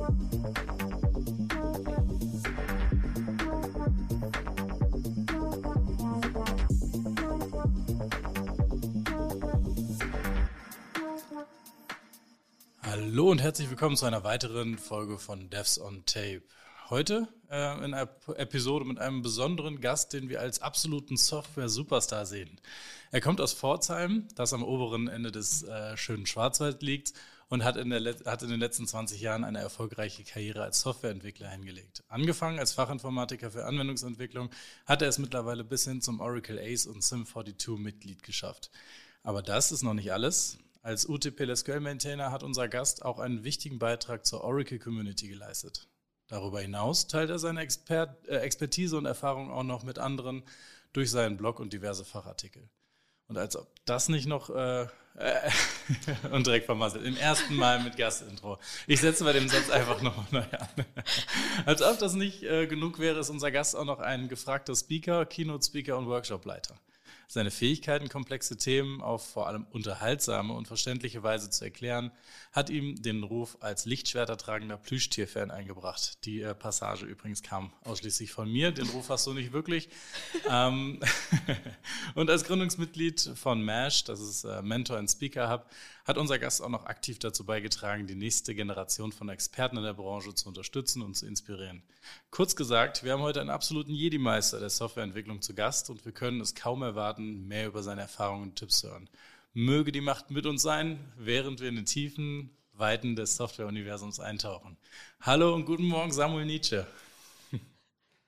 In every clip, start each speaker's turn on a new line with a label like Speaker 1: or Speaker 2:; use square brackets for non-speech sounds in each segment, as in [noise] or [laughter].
Speaker 1: Hallo und herzlich willkommen zu einer weiteren Folge von Devs on Tape. Heute äh, in einer Episode mit einem besonderen Gast, den wir als absoluten Software-Superstar sehen. Er kommt aus Pforzheim, das am oberen Ende des äh, schönen Schwarzwald liegt und hat in, hat in, den letzten 20 Jahren eine erfolgreiche Karriere als Softwareentwickler hingelegt. Angefangen als Fachinformatiker für Anwendungsentwicklung, hat er es mittlerweile bis hin zum Oracle Ace und Sim42-Mitglied geschafft. Aber das ist noch nicht alles. Als UTP-SQL-Maintainer hat unser Gast auch einen wichtigen Beitrag zur Oracle-Community geleistet. Darüber hinaus teilt er seine Expert äh, Expertise und Erfahrung auch noch mit anderen durch seinen Blog und diverse Fachartikel. Und als ob das nicht noch äh, [laughs] und direkt vermasselt, im ersten Mal mit Gastintro. Ich setze bei dem Satz einfach nochmal neu an. [laughs] als ob das nicht äh, genug wäre, ist unser Gast auch noch ein gefragter Speaker, Keynote-Speaker und Workshop-Leiter. Seine Fähigkeiten, komplexe Themen auf vor allem unterhaltsame und verständliche Weise zu erklären, hat ihm den Ruf als Lichtschwertertragender Plüschtier-Fan eingebracht. Die äh, Passage übrigens kam ausschließlich von mir. Den Ruf hast du nicht wirklich. [laughs] ähm, [laughs] und als Gründungsmitglied von MASH, das ist äh, Mentor and Speaker Hub, hat unser Gast auch noch aktiv dazu beigetragen, die nächste Generation von Experten in der Branche zu unterstützen und zu inspirieren. Kurz gesagt, wir haben heute einen absoluten Jedi-Meister der Softwareentwicklung zu Gast und wir können es kaum erwarten, mehr über seine Erfahrungen und Tipps zu hören. Möge die Macht mit uns sein, während wir in den tiefen Weiten des Software-Universums eintauchen. Hallo und guten Morgen, Samuel Nietzsche.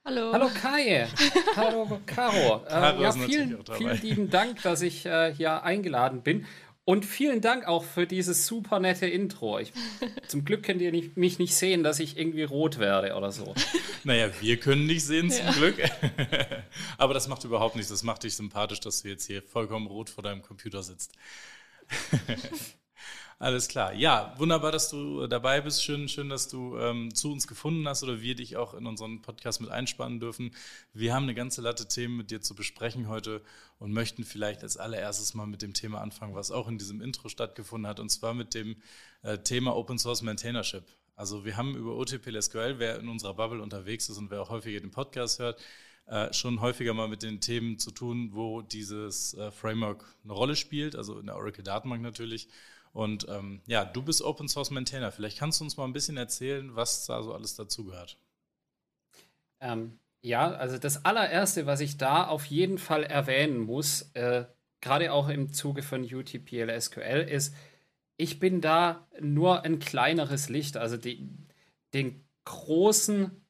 Speaker 2: Hallo. Hallo Kai. Hallo Caro. Äh, ja, vielen, vielen lieben Dank, dass ich äh, hier eingeladen bin. Und vielen Dank auch für dieses super nette Intro. Ich, [laughs] zum Glück könnt ihr nicht, mich nicht sehen, dass ich irgendwie rot werde oder so. [laughs]
Speaker 1: Naja, wir können nicht sehen zum ja. Glück. [laughs] Aber das macht überhaupt nichts. Das macht dich sympathisch, dass du jetzt hier vollkommen rot vor deinem Computer sitzt. Alles klar. Ja, wunderbar, dass du dabei bist. Schön, schön, dass du ähm, zu uns gefunden hast oder wir dich auch in unseren Podcast mit einspannen dürfen. Wir haben eine ganze Latte Themen mit dir zu besprechen heute und möchten vielleicht als allererstes mal mit dem Thema anfangen, was auch in diesem Intro stattgefunden hat, und zwar mit dem äh, Thema Open Source Maintainership. Also wir haben über OTP SQL, wer in unserer Bubble unterwegs ist und wer auch häufiger den Podcast hört, äh, schon häufiger mal mit den Themen zu tun, wo dieses äh, Framework eine Rolle spielt, also in der Oracle Datenbank natürlich. Und ähm, ja, du bist Open Source Maintainer. Vielleicht kannst du uns mal ein bisschen erzählen, was da so alles dazugehört.
Speaker 2: Ähm, ja, also das allererste, was ich da auf jeden Fall erwähnen muss, äh, gerade auch im Zuge von UTPL SQL, ist, ich bin da nur ein kleineres Licht. Also die, den großen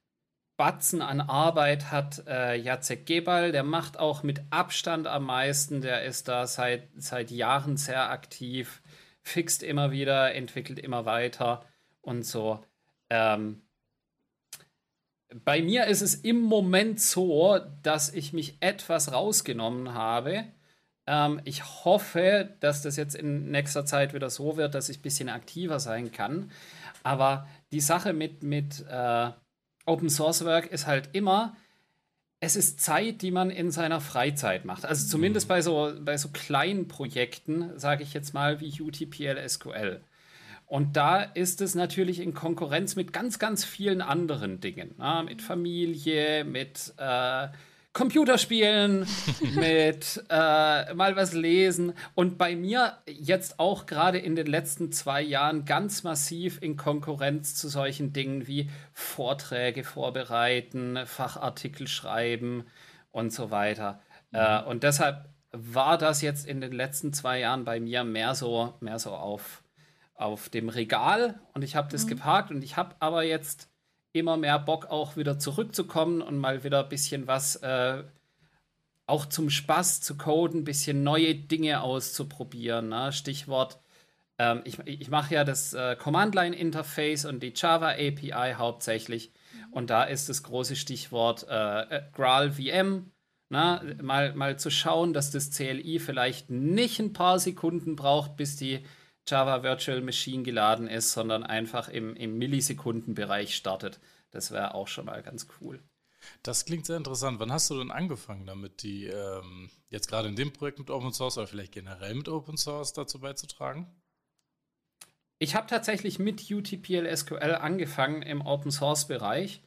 Speaker 2: Batzen an Arbeit hat äh, Jacek Gebal, der macht auch mit Abstand am meisten, der ist da seit, seit Jahren sehr aktiv fixt immer wieder, entwickelt immer weiter und so. Ähm, bei mir ist es im Moment so, dass ich mich etwas rausgenommen habe. Ähm, ich hoffe, dass das jetzt in nächster Zeit wieder so wird, dass ich ein bisschen aktiver sein kann. Aber die Sache mit, mit äh, Open Source Work ist halt immer, es ist Zeit, die man in seiner Freizeit macht. Also zumindest mhm. bei, so, bei so kleinen Projekten, sage ich jetzt mal, wie UTPL SQL. Und da ist es natürlich in Konkurrenz mit ganz, ganz vielen anderen Dingen. Na, mit Familie, mit äh, Computerspielen, [laughs] mit äh, mal was lesen und bei mir jetzt auch gerade in den letzten zwei Jahren ganz massiv in Konkurrenz zu solchen Dingen wie Vorträge vorbereiten, Fachartikel schreiben und so weiter. Mhm. Äh, und deshalb war das jetzt in den letzten zwei Jahren bei mir mehr so, mehr so auf, auf dem Regal und ich habe das mhm. geparkt und ich habe aber jetzt immer mehr Bock auch wieder zurückzukommen und mal wieder ein bisschen was äh, auch zum Spaß zu coden, ein bisschen neue Dinge auszuprobieren. Ne? Stichwort, ähm, ich, ich mache ja das äh, Command-Line-Interface und die Java-API hauptsächlich. Und da ist das große Stichwort äh, äh Graal VM. Ne? Mal, mal zu schauen, dass das CLI vielleicht nicht ein paar Sekunden braucht, bis die Java Virtual Machine geladen ist, sondern einfach im, im Millisekundenbereich startet. Das wäre auch schon mal ganz cool.
Speaker 1: Das klingt sehr interessant. Wann hast du denn angefangen damit, die ähm, jetzt gerade in dem Projekt mit Open Source oder vielleicht generell mit Open Source dazu beizutragen?
Speaker 2: ich habe tatsächlich mit UTPL SQL angefangen im Open Source Bereich.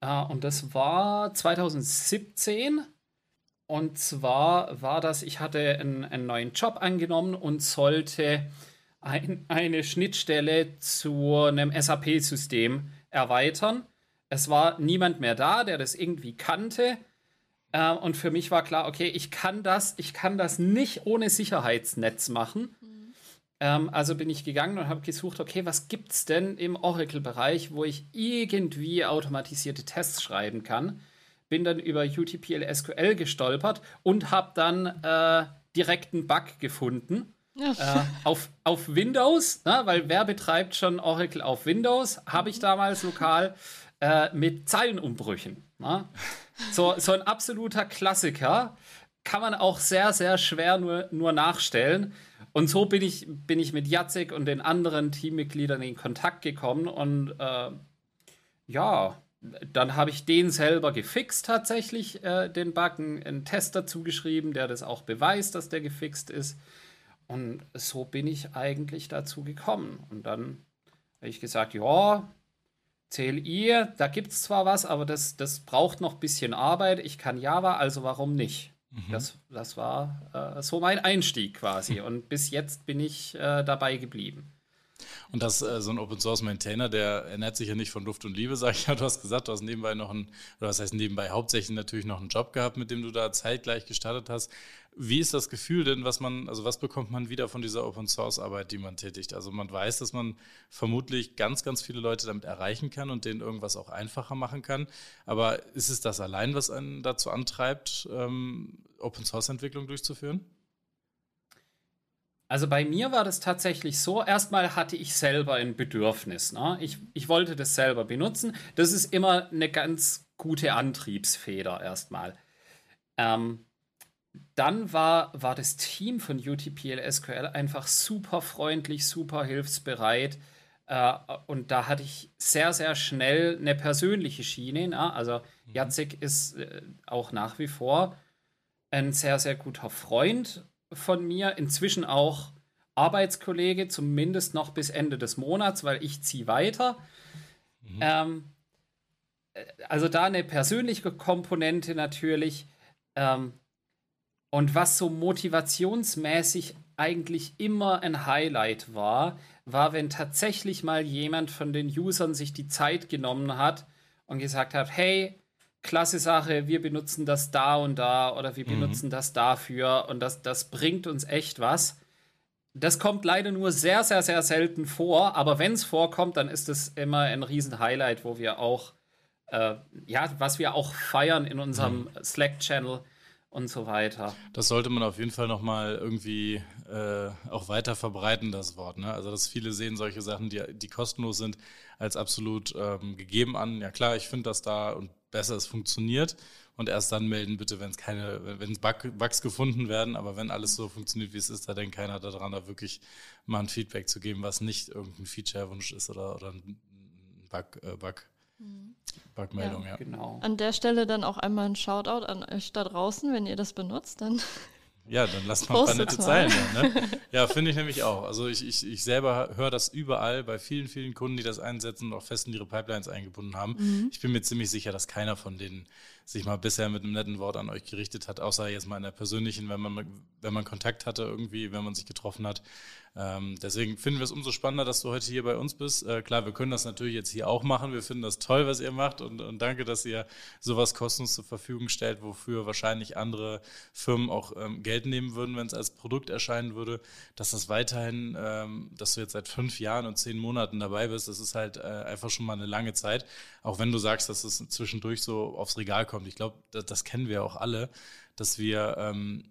Speaker 2: Äh, und das war 2017. Und zwar war das, ich hatte einen, einen neuen Job angenommen und sollte ein, eine Schnittstelle zu einem SAP-System erweitern. Es war niemand mehr da, der das irgendwie kannte. Äh, und für mich war klar, okay, ich kann das, ich kann das nicht ohne Sicherheitsnetz machen. Mhm. Ähm, also bin ich gegangen und habe gesucht, okay, was gibt es denn im Oracle-Bereich, wo ich irgendwie automatisierte Tests schreiben kann? Bin dann über UTPL SQL gestolpert und habe dann äh, direkt einen Bug gefunden. Ja. Äh, auf, auf Windows, ne, weil wer betreibt schon Oracle auf Windows? Habe ich damals lokal äh, mit Zeilenumbrüchen. Ne? So, so ein absoluter Klassiker. Kann man auch sehr, sehr schwer nur, nur nachstellen. Und so bin ich, bin ich mit Jacek und den anderen Teammitgliedern in Kontakt gekommen. Und äh, ja, dann habe ich den selber gefixt tatsächlich, äh, den Bug, einen Test dazu geschrieben, der das auch beweist, dass der gefixt ist. Und so bin ich eigentlich dazu gekommen. Und dann habe ich gesagt, ja, CLI, da gibt es zwar was, aber das, das braucht noch ein bisschen Arbeit. Ich kann Java, also warum nicht? Mhm. Das, das war äh, so mein Einstieg quasi. Und bis jetzt bin ich äh, dabei geblieben.
Speaker 1: Und das, äh, so ein Open Source Maintainer, der ernährt sich ja nicht von Luft und Liebe, [laughs] sag ich ja. Du hast gesagt, du hast nebenbei noch einen, oder was heißt nebenbei, hauptsächlich natürlich noch einen Job gehabt, mit dem du da zeitgleich gestartet hast. Wie ist das Gefühl denn, was man, also was bekommt man wieder von dieser Open Source Arbeit, die man tätigt? Also man weiß, dass man vermutlich ganz, ganz viele Leute damit erreichen kann und denen irgendwas auch einfacher machen kann. Aber ist es das allein, was einen dazu antreibt, ähm, Open Source Entwicklung durchzuführen?
Speaker 2: Also bei mir war das tatsächlich so, erstmal hatte ich selber ein Bedürfnis. Ne? Ich, ich wollte das selber benutzen. Das ist immer eine ganz gute Antriebsfeder erstmal. Ähm, dann war, war das Team von UTPL SQL einfach super freundlich, super hilfsbereit. Äh, und da hatte ich sehr, sehr schnell eine persönliche Schiene. Ne? Also mhm. Jacek ist äh, auch nach wie vor ein sehr, sehr guter Freund von mir, inzwischen auch Arbeitskollege, zumindest noch bis Ende des Monats, weil ich ziehe weiter. Mhm. Ähm, äh, also da eine persönliche Komponente natürlich. Ähm, und was so motivationsmäßig eigentlich immer ein Highlight war, war, wenn tatsächlich mal jemand von den Usern sich die Zeit genommen hat und gesagt hat, hey, klasse Sache, wir benutzen das da und da oder wir mhm. benutzen das dafür und das, das bringt uns echt was. Das kommt leider nur sehr, sehr, sehr selten vor, aber wenn es vorkommt, dann ist es immer ein Riesen-Highlight, wo wir auch, äh, ja, was wir auch feiern in unserem mhm. Slack-Channel und so weiter.
Speaker 1: Das sollte man auf jeden Fall nochmal irgendwie äh, auch weiter verbreiten, das Wort. Ne? Also, dass viele sehen solche Sachen, die, die kostenlos sind, als absolut ähm, gegeben an. Ja klar, ich finde das da und besser es funktioniert und erst dann melden bitte, wenn es keine, wenn Bug, Bugs gefunden werden, aber wenn alles so funktioniert, wie es ist, da denkt keiner daran, da wirklich mal ein Feedback zu geben, was nicht irgendein Feature-Wunsch ist oder, oder ein Bug, äh, Bug. Bugmeldung, ja, ja.
Speaker 3: Genau. An der Stelle dann auch einmal ein Shoutout an euch da draußen, wenn ihr das benutzt, dann [laughs]
Speaker 1: ja, dann lass mal ein paar nette Zeilen. Ne? [laughs] Ja, finde ich nämlich auch. Also ich, ich, ich selber höre das überall bei vielen, vielen Kunden, die das einsetzen und auch fest in ihre Pipelines eingebunden haben. Mhm. Ich bin mir ziemlich sicher, dass keiner von denen sich mal bisher mit einem netten Wort an euch gerichtet hat, außer jetzt mal in der persönlichen, wenn man, wenn man Kontakt hatte irgendwie, wenn man sich getroffen hat. Ähm, deswegen finden wir es umso spannender, dass du heute hier bei uns bist. Äh, klar, wir können das natürlich jetzt hier auch machen. Wir finden das toll, was ihr macht und, und danke, dass ihr sowas kostenlos zur Verfügung stellt, wofür wahrscheinlich andere Firmen auch ähm, Geld nehmen würden, wenn es als Produkt erscheinen würde. Dass das weiterhin, ähm, dass du jetzt seit fünf Jahren und zehn Monaten dabei bist, das ist halt äh, einfach schon mal eine lange Zeit. Auch wenn du sagst, dass es zwischendurch so aufs Regal kommt. Ich glaube, das, das, kennen wir auch alle, dass wir ähm,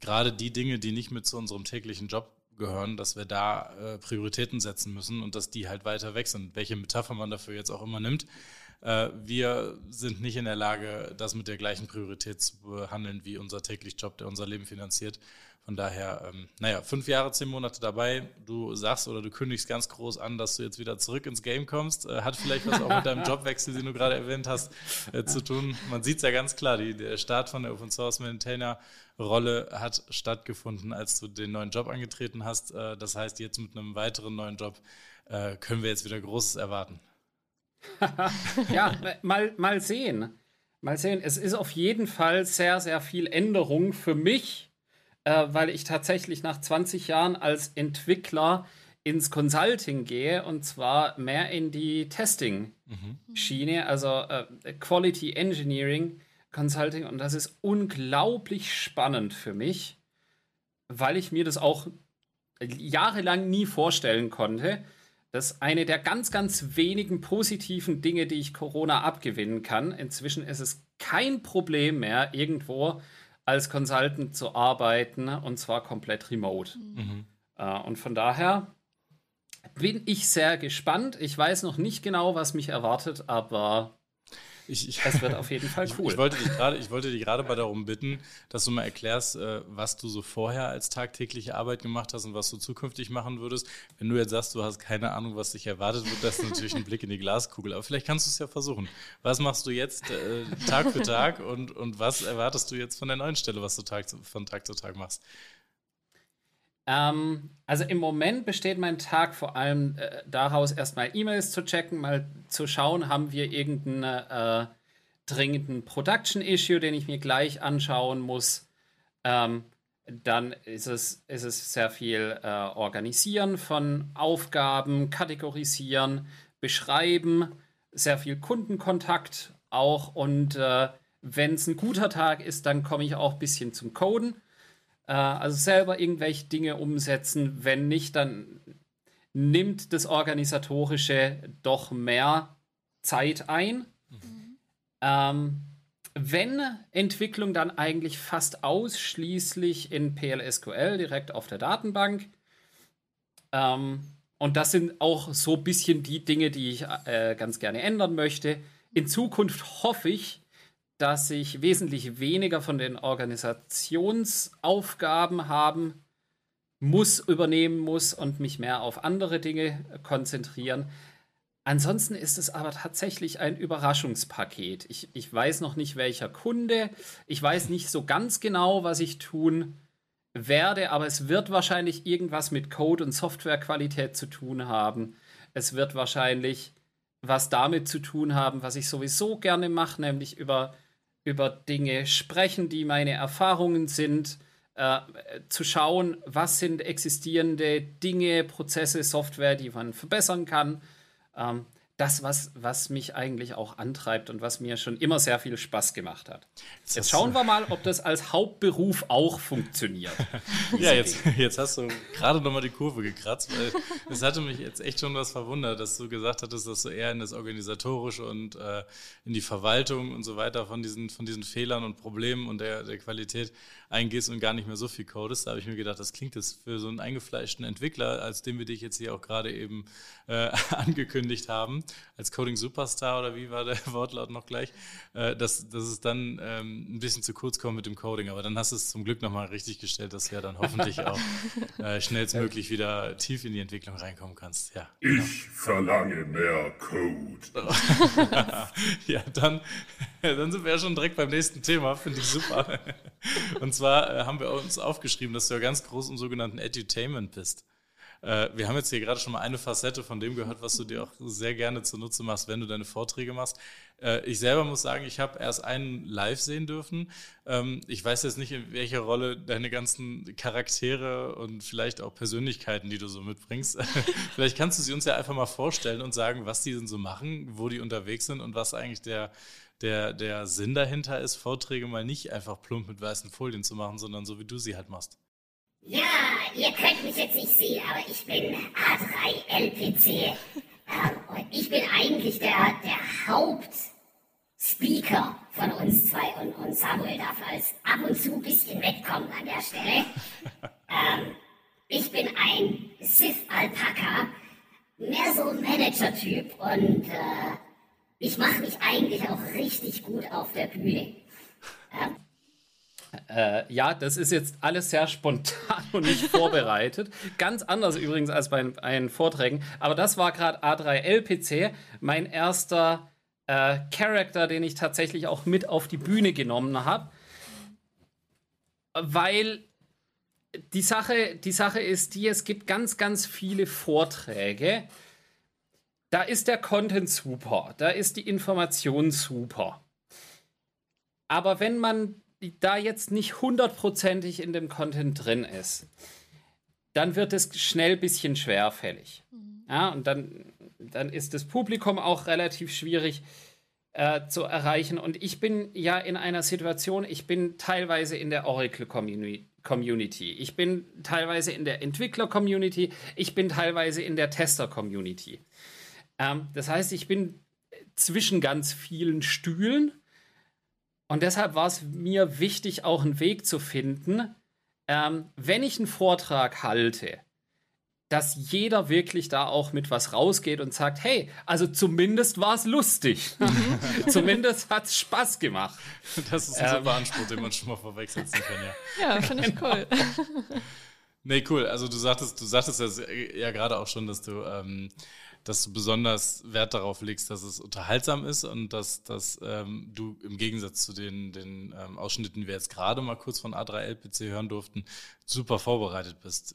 Speaker 1: gerade die Dinge, die nicht mit zu unserem täglichen Job gehören, dass wir da äh, Prioritäten setzen müssen und dass die halt weiter weg sind. Welche Metapher man dafür jetzt auch immer nimmt. Äh, wir sind nicht in der Lage, das mit der gleichen Priorität zu behandeln wie unser täglich Job, der unser Leben finanziert. Von daher, ähm, naja, fünf Jahre, zehn Monate dabei. Du sagst oder du kündigst ganz groß an, dass du jetzt wieder zurück ins Game kommst. Äh, hat vielleicht was auch mit deinem [laughs] Jobwechsel, den du gerade erwähnt hast, äh, zu tun. Man sieht es ja ganz klar, die, der Start von der Open Source Maintainer Rolle hat stattgefunden, als du den neuen Job angetreten hast. Äh, das heißt, jetzt mit einem weiteren neuen Job äh, können wir jetzt wieder Großes erwarten. [laughs]
Speaker 2: ja, mal, mal sehen. Mal sehen. Es ist auf jeden Fall sehr, sehr viel Änderung für mich, äh, weil ich tatsächlich nach 20 Jahren als Entwickler ins Consulting gehe und zwar mehr in die Testing-Schiene, also äh, Quality Engineering Consulting. Und das ist unglaublich spannend für mich, weil ich mir das auch jahrelang nie vorstellen konnte. Das ist eine der ganz, ganz wenigen positiven Dinge, die ich Corona abgewinnen kann. Inzwischen ist es kein Problem mehr, irgendwo als Consultant zu arbeiten und zwar komplett remote. Mhm. Uh, und von daher bin ich sehr gespannt. Ich weiß noch nicht genau, was mich erwartet, aber
Speaker 1: ich, ich, es wird auf jeden Fall cool. Ich, ich wollte dich gerade, ich wollte dich gerade mal darum bitten, dass du mal erklärst, äh, was du so vorher als tagtägliche Arbeit gemacht hast und was du zukünftig machen würdest. Wenn du jetzt sagst, du hast keine Ahnung, was dich erwartet, wird das natürlich ein Blick in die Glaskugel. Aber vielleicht kannst du es ja versuchen. Was machst du jetzt äh, Tag für Tag und, und was erwartest du jetzt von der neuen Stelle, was du Tag, von Tag zu Tag machst?
Speaker 2: Ähm, also im Moment besteht mein Tag vor allem äh, daraus, erstmal E-Mails zu checken, mal zu schauen, haben wir irgendeinen äh, dringenden Production-Issue, den ich mir gleich anschauen muss. Ähm, dann ist es, ist es sehr viel äh, Organisieren von Aufgaben, Kategorisieren, Beschreiben, sehr viel Kundenkontakt auch. Und äh, wenn es ein guter Tag ist, dann komme ich auch ein bisschen zum Coden. Äh, also selber irgendwelche Dinge umsetzen. Wenn nicht, dann nimmt das Organisatorische doch mehr Zeit ein. Mhm. Ähm, wenn Entwicklung dann eigentlich fast ausschließlich in PLSQL direkt auf der Datenbank. Ähm, und das sind auch so ein bisschen die Dinge, die ich äh, ganz gerne ändern möchte. In Zukunft hoffe ich, dass ich wesentlich weniger von den Organisationsaufgaben haben muss, übernehmen muss und mich mehr auf andere Dinge konzentrieren. Ansonsten ist es aber tatsächlich ein Überraschungspaket. Ich, ich weiß noch nicht, welcher Kunde. Ich weiß nicht so ganz genau, was ich tun werde, aber es wird wahrscheinlich irgendwas mit Code und Softwarequalität zu tun haben. Es wird wahrscheinlich was damit zu tun haben, was ich sowieso gerne mache, nämlich über über Dinge sprechen, die meine Erfahrungen sind, äh, zu schauen, was sind existierende Dinge, Prozesse, Software, die man verbessern kann. Ähm, das, was, was mich eigentlich auch antreibt und was mir schon immer sehr viel Spaß gemacht hat. Jetzt schauen wir mal, ob das als Hauptberuf auch funktioniert. [laughs]
Speaker 1: ja, jetzt, jetzt hast du gerade nochmal die Kurve gekratzt, weil es hatte mich jetzt echt schon was verwundert, dass du gesagt hattest, dass du eher in das Organisatorische und äh, in die Verwaltung und so weiter von diesen, von diesen Fehlern und Problemen und der, der Qualität eingehst und gar nicht mehr so viel codest. Da habe ich mir gedacht, das klingt jetzt für so einen eingefleischten Entwickler, als den wir dich jetzt hier auch gerade eben äh, [laughs] angekündigt haben, als Coding Superstar oder wie war der [laughs] Wortlaut noch gleich, äh, dass, dass es dann ähm, ein bisschen zu kurz kommt mit dem Coding. Aber dann hast du es zum Glück nochmal richtig gestellt, dass du ja dann hoffentlich [laughs] auch äh, schnellstmöglich wieder tief in die Entwicklung reinkommen kannst. Ja,
Speaker 4: genau. Ich verlange mehr Code. [laughs]
Speaker 1: ja, dann, dann sind wir ja schon direkt beim nächsten Thema, finde ich super. Und zwar äh, haben wir uns aufgeschrieben, dass du ja ganz groß im sogenannten Edutainment bist. Äh, wir haben jetzt hier gerade schon mal eine Facette von dem gehört, was du dir auch sehr gerne zunutze machst, wenn du deine Vorträge machst. Äh, ich selber muss sagen, ich habe erst einen live sehen dürfen. Ähm, ich weiß jetzt nicht, in welcher Rolle deine ganzen Charaktere und vielleicht auch Persönlichkeiten, die du so mitbringst. [laughs] vielleicht kannst du sie uns ja einfach mal vorstellen und sagen, was die denn so machen, wo die unterwegs sind und was eigentlich der der, der Sinn dahinter ist, Vorträge mal nicht einfach plump mit weißen Folien zu machen, sondern so wie du sie halt machst.
Speaker 5: Ja, ihr könnt mich jetzt nicht sehen, aber ich bin A3LPC. Ähm, und ich bin eigentlich der, der Hauptspeaker von uns zwei und, und Samuel darf als ab und zu ein bisschen wegkommen an der Stelle. ähm, ich bin ein Sith-Alpaka, mehr so ein Manager-Typ und äh, ich mache mich eigentlich auch richtig gut auf der Bühne.
Speaker 2: Ja. Äh, ja, das ist jetzt alles sehr spontan und nicht [laughs] vorbereitet. Ganz anders übrigens als bei einen Vorträgen. Aber das war gerade A3LPC, mein erster äh, Charakter, den ich tatsächlich auch mit auf die Bühne genommen habe. Weil die Sache, die Sache ist die, es gibt ganz, ganz viele Vorträge, da ist der Content super, da ist die Information super. Aber wenn man da jetzt nicht hundertprozentig in dem Content drin ist, dann wird es schnell ein bisschen schwerfällig. Ja, und dann, dann ist das Publikum auch relativ schwierig äh, zu erreichen. Und ich bin ja in einer Situation, ich bin teilweise in der Oracle Community, ich bin teilweise in der Entwickler Community, ich bin teilweise in der Tester Community. Ähm, das heißt, ich bin zwischen ganz vielen Stühlen. Und deshalb war es mir wichtig, auch einen Weg zu finden, ähm, wenn ich einen Vortrag halte, dass jeder wirklich da auch mit was rausgeht und sagt, hey, also zumindest war es lustig. [laughs] zumindest hat es Spaß gemacht.
Speaker 1: Das ist ein ähm, super Anspruch, den man schon mal vorwegsetzen kann,
Speaker 3: ja. [laughs] Ja, finde ich genau. cool.
Speaker 1: nee, cool. Also du sagtest, du sagtest ja, ja gerade auch schon, dass du, ähm, dass du besonders Wert darauf legst, dass es unterhaltsam ist und dass, dass ähm, du im Gegensatz zu den, den ähm, Ausschnitten, die wir jetzt gerade mal kurz von A3LPC hören durften, super vorbereitet bist.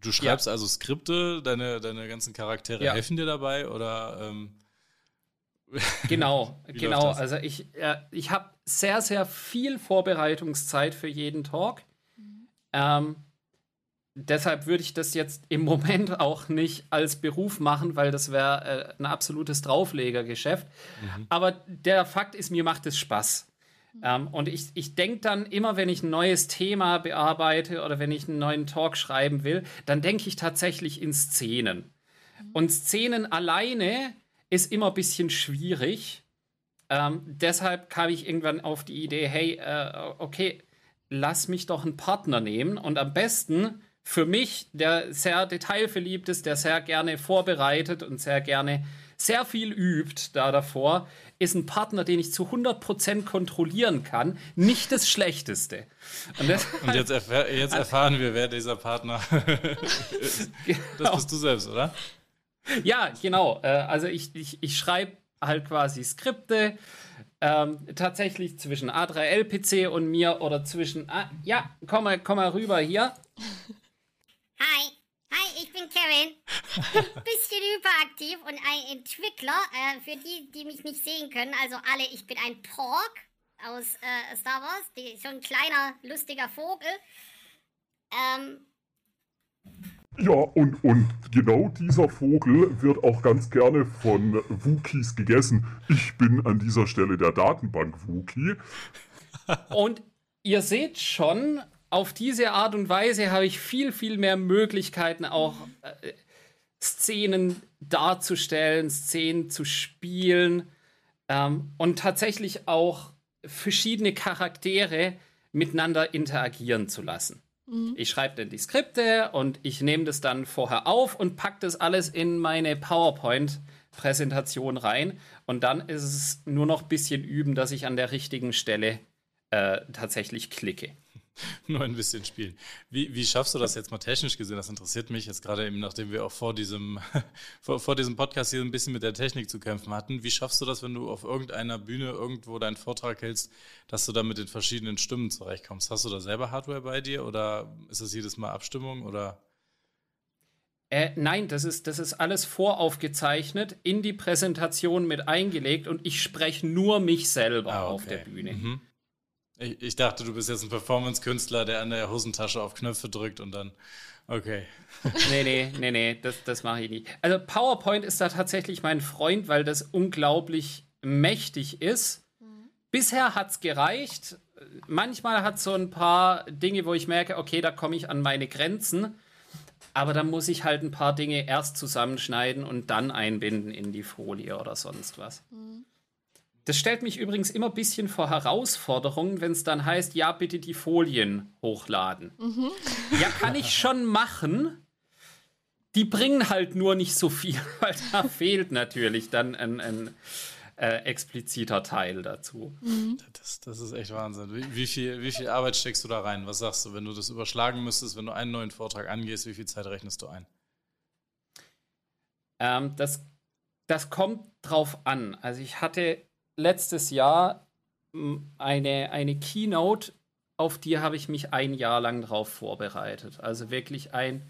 Speaker 1: Du schreibst ja. also Skripte, deine, deine ganzen Charaktere ja. helfen dir dabei oder? Ähm, [laughs]
Speaker 2: genau, genau. Also ich, äh, ich habe sehr, sehr viel Vorbereitungszeit für jeden Talk. Mhm. Ähm, deshalb würde ich das jetzt im Moment [laughs] auch nicht als Beruf machen, weil das wäre äh, ein absolutes Drauflegergeschäft. Mhm. Aber der Fakt ist, mir macht es Spaß. Ähm, und ich, ich denke dann immer, wenn ich ein neues Thema bearbeite oder wenn ich einen neuen Talk schreiben will, dann denke ich tatsächlich in Szenen. Und Szenen alleine ist immer ein bisschen schwierig. Ähm, deshalb kam ich irgendwann auf die Idee, hey, äh, okay, lass mich doch einen Partner nehmen und am besten für mich, der sehr detailverliebt ist, der sehr gerne vorbereitet und sehr gerne sehr viel übt da davor, ist ein Partner, den ich zu 100% kontrollieren kann, nicht das Schlechteste.
Speaker 1: Und, [laughs] und jetzt, erfahr jetzt, erfahren wir, wer dieser Partner [laughs] ist. Genau. Das bist du selbst, oder?
Speaker 2: Ja, genau. Äh, also ich, ich, ich schreibe halt quasi Skripte, ähm, tatsächlich zwischen A3LPC und mir oder zwischen. Ah, ja, komm mal, komm mal rüber hier.
Speaker 5: Hi. Hi, ich bin Kevin. [laughs] Bisschen hyperaktiv und ein Entwickler. Äh, für die, die mich nicht sehen können, also alle, ich bin ein Pork aus äh, Star Wars. Die, schon ein kleiner, lustiger Vogel. Ähm.
Speaker 4: Ja, und, und genau dieser Vogel wird auch ganz gerne von Wookies gegessen. Ich bin an dieser Stelle der Datenbank-Wookie.
Speaker 2: Und ihr seht schon, auf diese Art und Weise habe ich viel, viel mehr Möglichkeiten, auch äh, Szenen darzustellen, Szenen zu spielen ähm, und tatsächlich auch verschiedene Charaktere miteinander interagieren zu lassen. Mhm. Ich schreibe dann die Skripte und ich nehme das dann vorher auf und packe das alles in meine PowerPoint-Präsentation rein. Und dann ist es nur noch ein bisschen üben, dass ich an der richtigen Stelle äh, tatsächlich klicke. [laughs]
Speaker 1: Nur ein bisschen spielen. Wie, wie schaffst du das jetzt mal technisch gesehen? Das interessiert mich jetzt gerade eben, nachdem wir auch vor diesem, [laughs] vor, vor diesem Podcast hier ein bisschen mit der Technik zu kämpfen hatten. Wie schaffst du das, wenn du auf irgendeiner Bühne irgendwo deinen Vortrag hältst, dass du da mit den verschiedenen Stimmen zurechtkommst? Hast du da selber Hardware bei dir oder ist das jedes Mal Abstimmung oder?
Speaker 2: Äh, nein, das ist, das ist alles voraufgezeichnet, in die Präsentation mit eingelegt und ich spreche nur mich selber ah, okay. auf der Bühne. Mhm.
Speaker 1: Ich, ich dachte, du bist jetzt ein Performance-Künstler, der an der Hosentasche auf Knöpfe drückt und dann. Okay. [laughs]
Speaker 2: nee, nee, nee, nee, das, das mache ich nicht. Also PowerPoint ist da tatsächlich mein Freund, weil das unglaublich mächtig ist. Mhm. Bisher hat es gereicht. Manchmal hat es so ein paar Dinge, wo ich merke, okay, da komme ich an meine Grenzen. Aber dann muss ich halt ein paar Dinge erst zusammenschneiden und dann einbinden in die Folie oder sonst was. Mhm. Das stellt mich übrigens immer ein bisschen vor Herausforderungen, wenn es dann heißt, ja, bitte die Folien hochladen. Mhm. Ja, kann ich schon machen. Die bringen halt nur nicht so viel, [laughs] weil da fehlt natürlich dann ein, ein äh, expliziter Teil dazu.
Speaker 1: Mhm. Das, das, ist echt Wahnsinn. Wie, wie, viel, wie viel Arbeit steckst du da rein? Was sagst du, wenn du das überschlagen müsstest, wenn du einen neuen Vortrag angehst, wie viel Zeit rechnest du ein?
Speaker 2: Ähm, das, das kommt drauf an. Also ich hatte letztes Jahr eine, eine Keynote, auf die habe ich mich ein Jahr lang drauf vorbereitet. Also wirklich ein,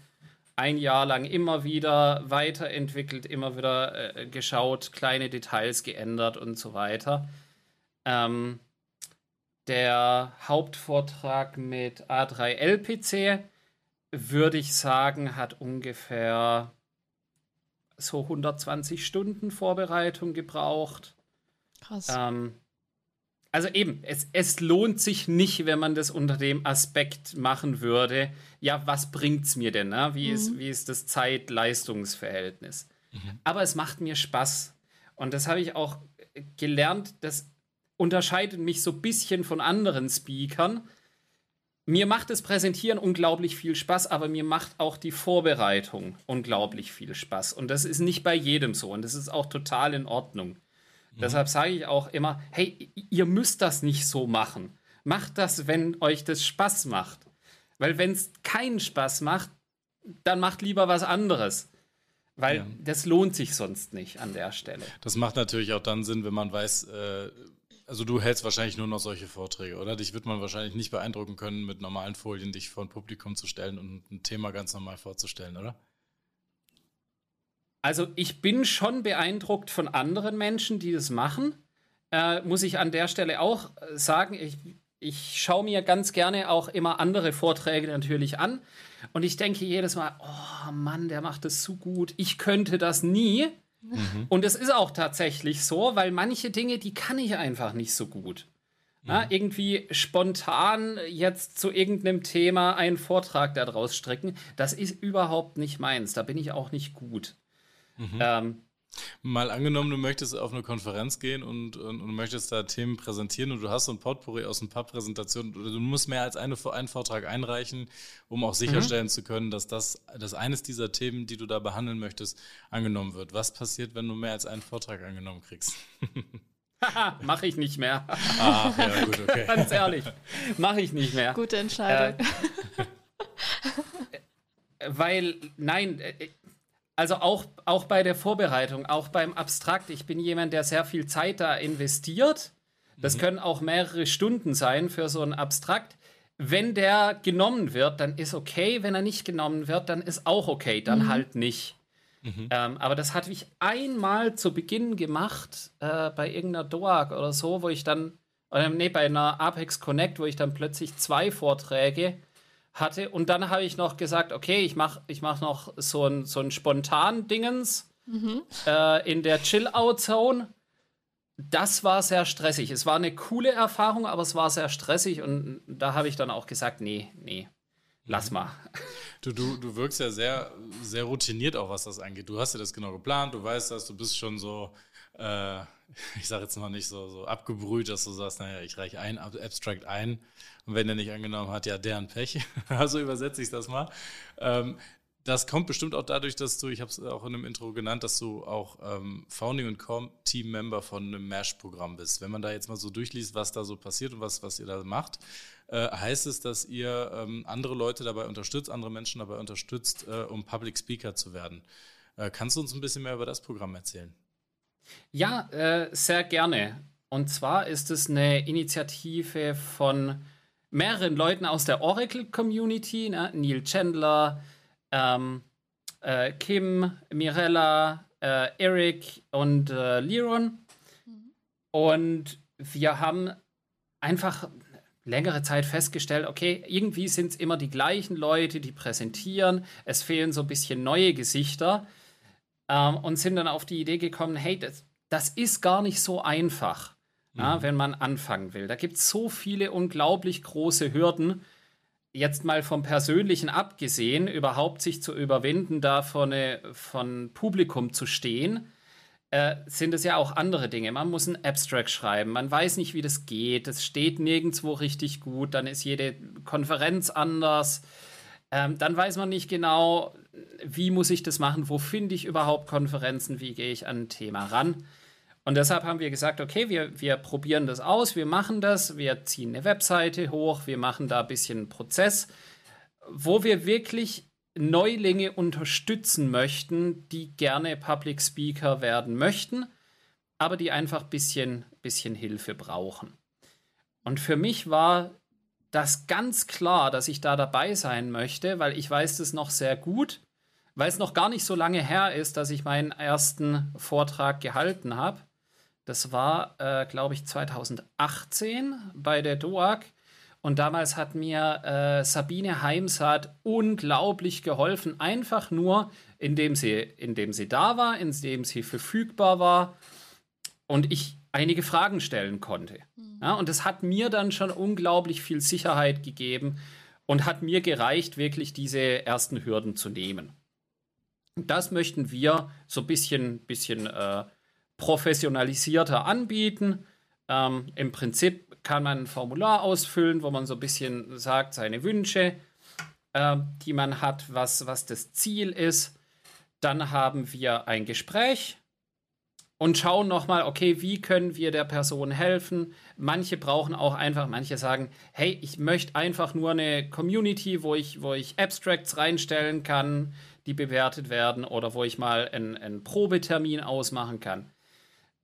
Speaker 2: ein Jahr lang immer wieder weiterentwickelt, immer wieder äh, geschaut, kleine Details geändert und so weiter. Ähm, der Hauptvortrag mit A3LPC, würde ich sagen, hat ungefähr so 120 Stunden Vorbereitung gebraucht.
Speaker 3: Krass.
Speaker 2: Ähm, also eben, es, es lohnt sich nicht, wenn man das unter dem Aspekt machen würde. Ja, was bringt's mir denn? Ne? Wie, ist, wie ist das Zeit-Leistungs-Verhältnis? Aber es macht mir Spaß. Und das habe ich auch gelernt. Das unterscheidet mich so ein bisschen von anderen Speakern. Mir macht das Präsentieren unglaublich viel Spaß, aber mir macht auch die Vorbereitung unglaublich viel Spaß. Und das ist nicht bei jedem so. Und das ist auch total in Ordnung. Deshalb sage ich auch immer, hey, ihr müsst das nicht so machen. Macht das, wenn euch das Spaß macht. Weil wenn es keinen Spaß macht, dann macht lieber was anderes. Weil
Speaker 1: Ja.
Speaker 2: das lohnt sich sonst nicht an der Stelle.
Speaker 1: Das macht natürlich auch dann Sinn, wenn man weiß, äh, also du hältst wahrscheinlich nur noch solche Vorträge, oder? Dich wird man wahrscheinlich nicht beeindrucken können, mit normalen Folien dich vor ein Publikum zu stellen und ein Thema ganz normal vorzustellen, oder?
Speaker 2: Also ich bin schon beeindruckt von anderen Menschen, die das machen. Äh, muss ich an der Stelle auch äh, sagen, ich, ich schaue mir ganz gerne auch immer andere Vorträge natürlich an. Und ich denke jedes Mal, oh Mann, der macht das so gut. Ich könnte das nie. Und es ist auch tatsächlich so, weil manche Dinge, die kann ich einfach nicht so gut. Ja, irgendwie spontan jetzt zu irgendeinem Thema einen Vortrag daraus stricken, das ist überhaupt nicht meins. Da bin ich auch nicht gut. Ähm,
Speaker 1: Mal angenommen, du möchtest auf eine Konferenz gehen und, und, und möchtest da Themen präsentieren und du hast so ein Potpourri aus ein paar Präsentationen oder du musst mehr als eine, einen Vortrag einreichen, um auch sicherstellen zu können, dass das dass eines dieser Themen, die du da behandeln möchtest, angenommen wird. Was passiert, wenn du mehr als einen Vortrag angenommen kriegst?
Speaker 2: Haha, [laughs] mache ich nicht mehr.
Speaker 1: Ach, ja, gut, okay. [laughs]
Speaker 2: Ganz ehrlich, mache ich nicht mehr.
Speaker 3: Gute Entscheidung. [laughs]
Speaker 2: Weil, nein, äh, also auch, auch bei der Vorbereitung, auch beim Abstrakt, ich bin jemand, der sehr viel Zeit da investiert. Das können auch mehrere Stunden sein für so ein Abstrakt. Wenn der genommen wird, dann ist okay. Wenn er nicht genommen wird, dann ist auch okay. Dann halt nicht. Ähm, aber das hatte ich einmal zu Beginn gemacht, äh, bei irgendeiner DOAG oder so, wo ich dann, oder nee, bei einer Apex Connect, wo ich dann plötzlich zwei Vorträge hatte. Und dann habe ich noch gesagt, okay, ich mache ich mach noch so ein, so ein spontan Dingens äh, in der Chill-Out-Zone. Das war sehr stressig. Es war eine coole Erfahrung, aber es war sehr stressig und da habe ich dann auch gesagt, nee, nee, lass mal.
Speaker 1: Du, du, du wirkst ja sehr, sehr routiniert auch, was das angeht. Du hast ja das genau geplant, du weißt das, du bist schon so, äh, ich sage jetzt mal nicht so, so abgebrüht, dass du sagst, naja, ich reiche ein Ab- Abstract ein und wenn der nicht angenommen hat, ja, deren Pech. [laughs] also übersetze ich das mal. Ähm, das kommt bestimmt auch dadurch, dass du, ich habe es auch in einem Intro genannt, dass du auch ähm, Founding und Com Team Member von einem MASH-Programm bist. Wenn man da jetzt mal so durchliest, was da so passiert und was, was ihr da macht, äh, heißt es, dass ihr ähm, andere Leute dabei unterstützt, andere Menschen dabei unterstützt, äh, um Public Speaker zu werden. Äh, kannst du uns ein bisschen mehr über das Programm erzählen?
Speaker 2: Ja, äh, sehr gerne. Und zwar ist es eine Initiative von mehreren Leuten aus der Oracle-Community, ne? Neil Chandler, ähm, äh, Kim, Mirella, äh, Eric und äh, Liron. Und wir haben einfach längere Zeit festgestellt, okay, irgendwie sind es immer die gleichen Leute, die präsentieren. Es fehlen so ein bisschen neue Gesichter ähm, und sind dann auf die Idee gekommen, hey, das, das ist gar nicht so einfach, ja, wenn man anfangen will. Da gibt es so viele unglaublich große Hürden. Jetzt mal vom Persönlichen abgesehen, überhaupt sich zu überwinden, da vorne von Publikum zu stehen, äh, sind es ja auch andere Dinge. Man muss ein Abstract schreiben, man weiß nicht, wie das geht, es steht nirgendwo richtig gut, dann ist jede Konferenz anders. Ähm, dann weiß man nicht genau, wie muss ich das machen, wo finde ich überhaupt Konferenzen, wie gehe ich an ein Thema ran. Und deshalb haben wir gesagt, okay, wir, wir probieren das aus, wir machen das, wir ziehen eine Webseite hoch, wir machen da ein bisschen einen Prozess, wo wir wirklich Neulinge unterstützen möchten, die gerne Public Speaker werden möchten, aber die einfach ein bisschen, bisschen Hilfe brauchen. Und für mich war das ganz klar, dass ich da dabei sein möchte, weil ich weiß das noch sehr gut. weil es noch gar nicht so lange her ist, dass ich meinen ersten Vortrag gehalten habe. Das war, äh, glaube ich, 2018 bei der DOAG. Und damals hat mir äh, Sabine Heimsaat unglaublich geholfen, einfach nur, indem sie, indem sie da war, indem sie verfügbar war und ich einige Fragen stellen konnte. Mhm. Ja, und das hat mir dann schon unglaublich viel Sicherheit gegeben und hat mir gereicht, wirklich diese ersten Hürden zu nehmen. Das möchten wir so ein bisschen, bisschen äh, professionalisierter anbieten. Ähm, Im Prinzip kann man ein Formular ausfüllen, wo man so ein bisschen sagt, seine Wünsche, äh, die man hat, was, was das Ziel ist. Dann haben wir ein Gespräch und schauen nochmal, okay, wie können wir der Person helfen? Manche brauchen auch einfach, manche sagen, hey, ich möchte einfach nur eine Community, wo ich, wo ich Abstracts reinstellen kann die bewertet werden oder wo ich mal einen, einen Probetermin ausmachen kann.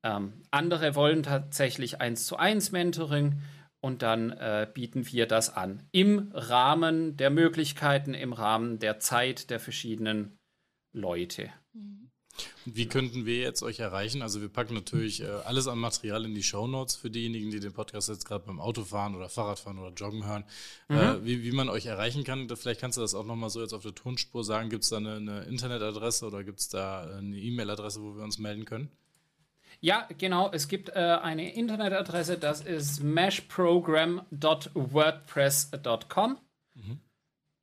Speaker 2: Ähm, andere wollen tatsächlich eins zu eins Mentoring und dann äh, bieten wir das an. Im Rahmen der Möglichkeiten, im Rahmen der Zeit der verschiedenen Leute. Mhm.
Speaker 1: Wie könnten wir jetzt euch erreichen? Also wir packen natürlich äh, alles an Material in die Show Notes für diejenigen, die den Podcast jetzt gerade beim Autofahren oder Fahrradfahren oder Joggen hören. Mhm. Äh, wie, wie man euch erreichen kann, vielleicht kannst du das auch nochmal so jetzt auf der Tonspur sagen. Gibt es da eine, eine, Internetadresse oder gibt es da eine E-Mail-Adresse, wo wir uns melden können?
Speaker 2: Ja, genau. Es gibt äh, eine Internetadresse, das ist meshprogram.wordpress.com. Mhm.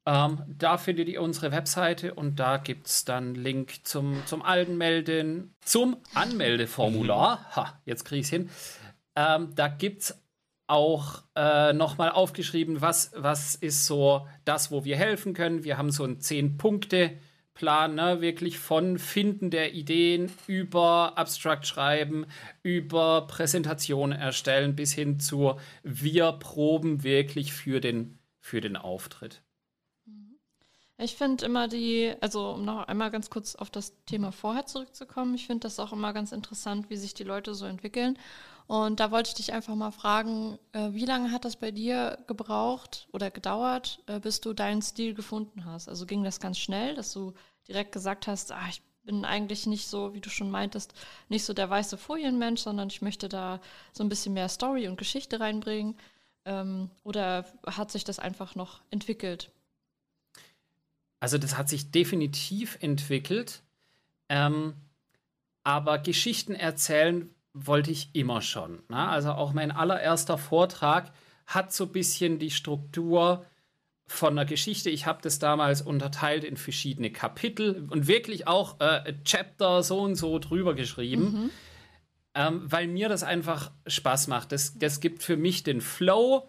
Speaker 2: Ähm, da findet ihr unsere Webseite und da gibt es dann Link zum, zum Anmelden, zum Anmeldeformular. Mhm. Ha, jetzt kriege ich es hin. Ähm, da gibt es auch äh, nochmal aufgeschrieben, was, was ist so das, wo wir helfen können. Wir haben so einen Zehn-Punkte-Plan, ne? wirklich von Finden der Ideen über Abstract schreiben, über Präsentation erstellen bis hin zu wir proben wirklich für den, für den Auftritt.
Speaker 3: Ich finde immer die, also um noch einmal ganz kurz auf das Thema vorher zurückzukommen, ich finde das auch immer ganz interessant, wie sich die Leute so entwickeln. Und da wollte ich dich einfach mal fragen, äh, wie lange hat das bei dir gebraucht oder gedauert, äh, bis du deinen Stil gefunden hast? Also ging das ganz schnell, dass du direkt gesagt hast, ah, ich bin eigentlich nicht so, wie du schon meintest, nicht so der weiße Folienmensch, sondern ich möchte da so ein bisschen mehr Story und Geschichte reinbringen. Ähm, oder hat sich das einfach noch entwickelt?
Speaker 2: Also das hat sich definitiv entwickelt. Ähm, aber Geschichten erzählen wollte ich immer schon. Ne? Also auch mein allererster Vortrag hat so ein bisschen die Struktur von einer Geschichte. Ich habe das damals unterteilt in verschiedene Kapitel und wirklich auch äh, Chapter so und so drüber geschrieben, mhm. ähm, weil mir das einfach Spaß macht. Das, das gibt für mich den Flow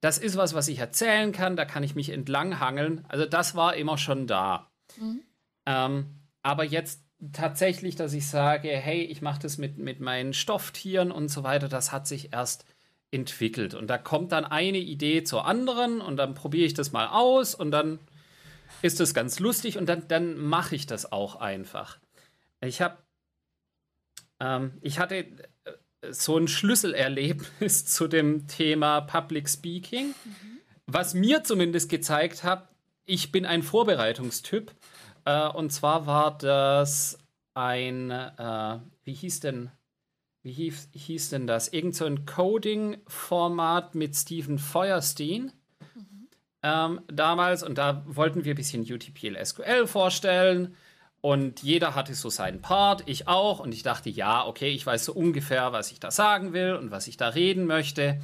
Speaker 2: das ist was, was ich erzählen kann, da kann ich mich entlanghangeln. Also das war immer schon da. Mhm. Ähm, aber jetzt tatsächlich, dass ich sage, hey, ich mache das mit, mit meinen Stofftieren und so weiter, das hat sich erst entwickelt. Und da kommt dann eine Idee zur anderen und dann probiere ich das mal aus und dann ist das ganz lustig und dann, dann mache ich das auch einfach. Ich habe, ähm, ich hatte so ein Schlüsselerlebnis [laughs] zu dem Thema Public Speaking, mhm. was mir zumindest gezeigt hat, ich bin ein Vorbereitungstyp. Äh, und zwar war das ein, äh, wie hieß denn, wie hieß, hieß denn das? Irgend so ein Coding-Format mit Stephen Feuerstein. Mhm. Ähm, damals und da wollten wir ein bisschen UTPL SQL vorstellen und jeder hatte so seinen Part, ich auch. Und ich dachte, ja, okay, ich weiß so ungefähr, was ich da sagen will und was ich da reden möchte.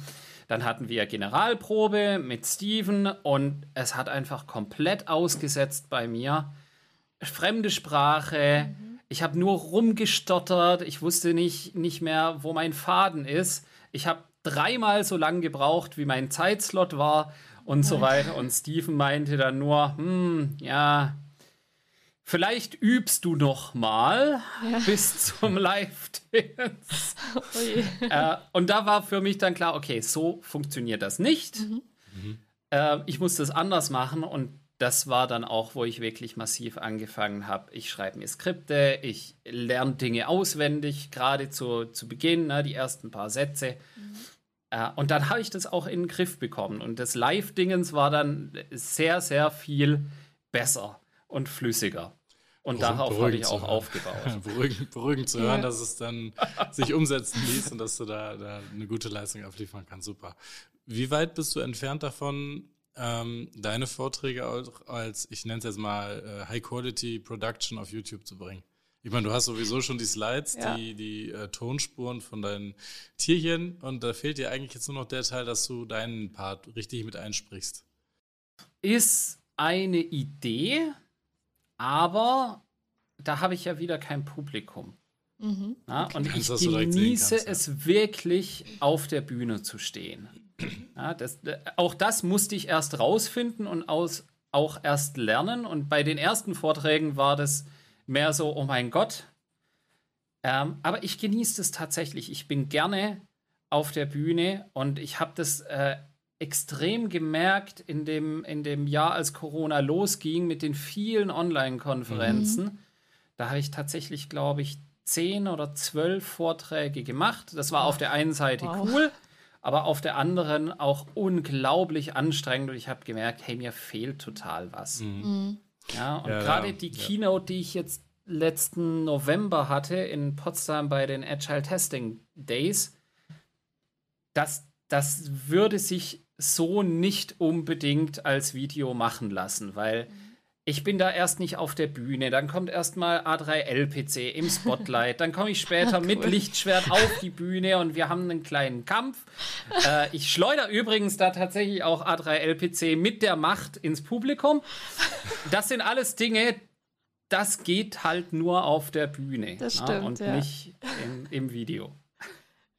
Speaker 2: Dann hatten wir Generalprobe mit Steven und es hat einfach komplett ausgesetzt bei mir. Fremde Sprache. Mhm. Ich habe nur rumgestottert. Ich wusste nicht, nicht mehr, wo mein Faden ist. Ich habe dreimal so lange gebraucht, wie mein Zeitslot war und so weiter. Und Steven meinte dann nur, hm, ja, Vielleicht übst du noch mal ja. bis zum Live-Dance. Oh [laughs] äh, und da war für mich dann klar, okay, so funktioniert das nicht. Mhm. Mhm. Äh, ich muss das anders machen und das war dann auch, wo ich wirklich massiv angefangen habe. Ich schreibe mir Skripte, ich lerne Dinge auswendig, gerade zu, zu Beginn, ne, die ersten paar Sätze. Mhm. Äh, und dann habe ich das auch in den Griff bekommen. Und das Live-Dingens war dann sehr, sehr viel besser und flüssiger. Und darauf habe ich auch aufgebaut. [laughs]
Speaker 1: beruhigend, beruhigend zu hören, ja. dass es dann sich umsetzen ließ und dass du da, da, eine gute Leistung abliefern kannst. Super. Wie weit bist du entfernt davon, ähm, deine Vorträge auch als, ich nenne es jetzt mal, äh, High-Quality Production auf YouTube zu bringen? Ich meine, du hast sowieso schon die Slides, ja. die, die äh, Tonspuren von deinen Tierchen und da fehlt dir eigentlich jetzt nur noch der Teil, dass du deinen Part richtig mit einsprichst.
Speaker 2: Ist eine Idee, aber da habe ich ja wieder kein Publikum. Mhm. Ja, okay. Und ich genieße kannst, es ja. wirklich, auf der Bühne zu stehen. Ja, das, auch das musste ich erst rausfinden und aus, auch erst lernen. Und bei den ersten Vorträgen war das mehr so, oh mein Gott. Ähm, aber ich genieße es tatsächlich. Ich bin gerne auf der Bühne und ich habe das äh, extrem gemerkt in dem, in dem Jahr, als Corona losging mit den vielen Online-Konferenzen. Mhm. Da habe ich tatsächlich, glaube ich, zehn oder zwölf Vorträge gemacht. Das war auf der einen Seite wow. cool, aber auf der anderen auch unglaublich anstrengend. Und ich habe gemerkt, hey, mir fehlt total was. Mhm. mhm. Ja, und ja, gerade die ja. Keynote, die ich jetzt letzten November hatte in Potsdam bei den Agile Testing Days, das, das würde sich so nicht unbedingt als Video machen lassen, weil ich bin da erst nicht auf der Bühne, dann kommt erstmal A3L-PC im Spotlight, dann komme ich später [laughs] cool. mit Lichtschwert auf die Bühne und wir haben einen kleinen Kampf. Äh, ich schleudere übrigens da tatsächlich auch A3L-PC mit der Macht ins Publikum. Das sind alles Dinge, das geht halt nur auf der Bühne
Speaker 3: das stimmt,
Speaker 2: und
Speaker 3: ja.
Speaker 2: nicht im, im Video.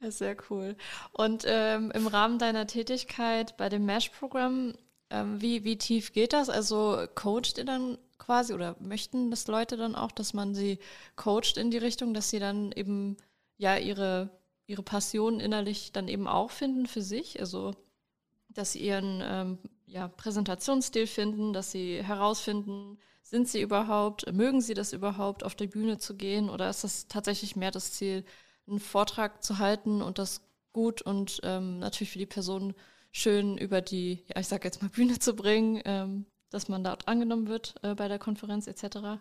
Speaker 3: Sehr cool. Und ähm, im Rahmen deiner Tätigkeit bei dem Mesh-Programm, ähm, wie, wie tief geht das? Also coacht ihr dann quasi oder möchten das Leute dann auch, dass man sie coacht in die Richtung, dass sie dann eben ja ihre, ihre Passion innerlich dann eben auch finden für sich? Also dass sie ihren ähm, ja, Präsentationsstil finden, dass sie herausfinden, sind sie überhaupt, mögen sie das überhaupt, auf die Bühne zu gehen oder ist das tatsächlich mehr das Ziel, einen Vortrag zu halten und das gut und ähm, natürlich für die Person schön über die, ja, ich sag jetzt mal Bühne zu bringen, ähm, dass man dort angenommen wird äh, bei der Konferenz etc.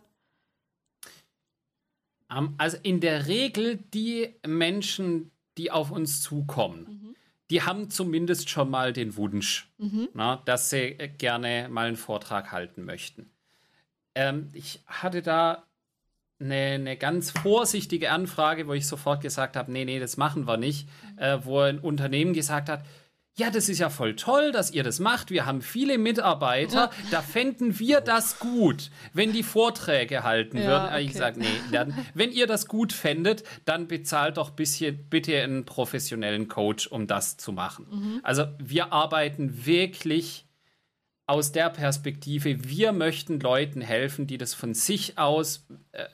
Speaker 2: Also in der Regel die Menschen, die auf uns zukommen, mhm. die haben zumindest schon mal den Wunsch, mhm. na, dass sie äh, gerne mal einen Vortrag halten möchten. Ähm, ich hatte da eine, eine ganz vorsichtige Anfrage, wo ich sofort gesagt habe, nee, nee, das machen wir nicht, äh, wo ein Unternehmen gesagt hat, ja, das ist ja voll toll, dass ihr das macht. Wir haben viele Mitarbeiter. Da fänden wir das gut, wenn die Vorträge halten ja, würden. Okay. Ich sage, nee, dann, wenn ihr das gut fändet, dann bezahlt doch bisschen, bitte einen professionellen Coach, um das zu machen. Mhm. Also wir arbeiten wirklich aus der Perspektive, wir möchten Leuten helfen, die das von sich aus äh,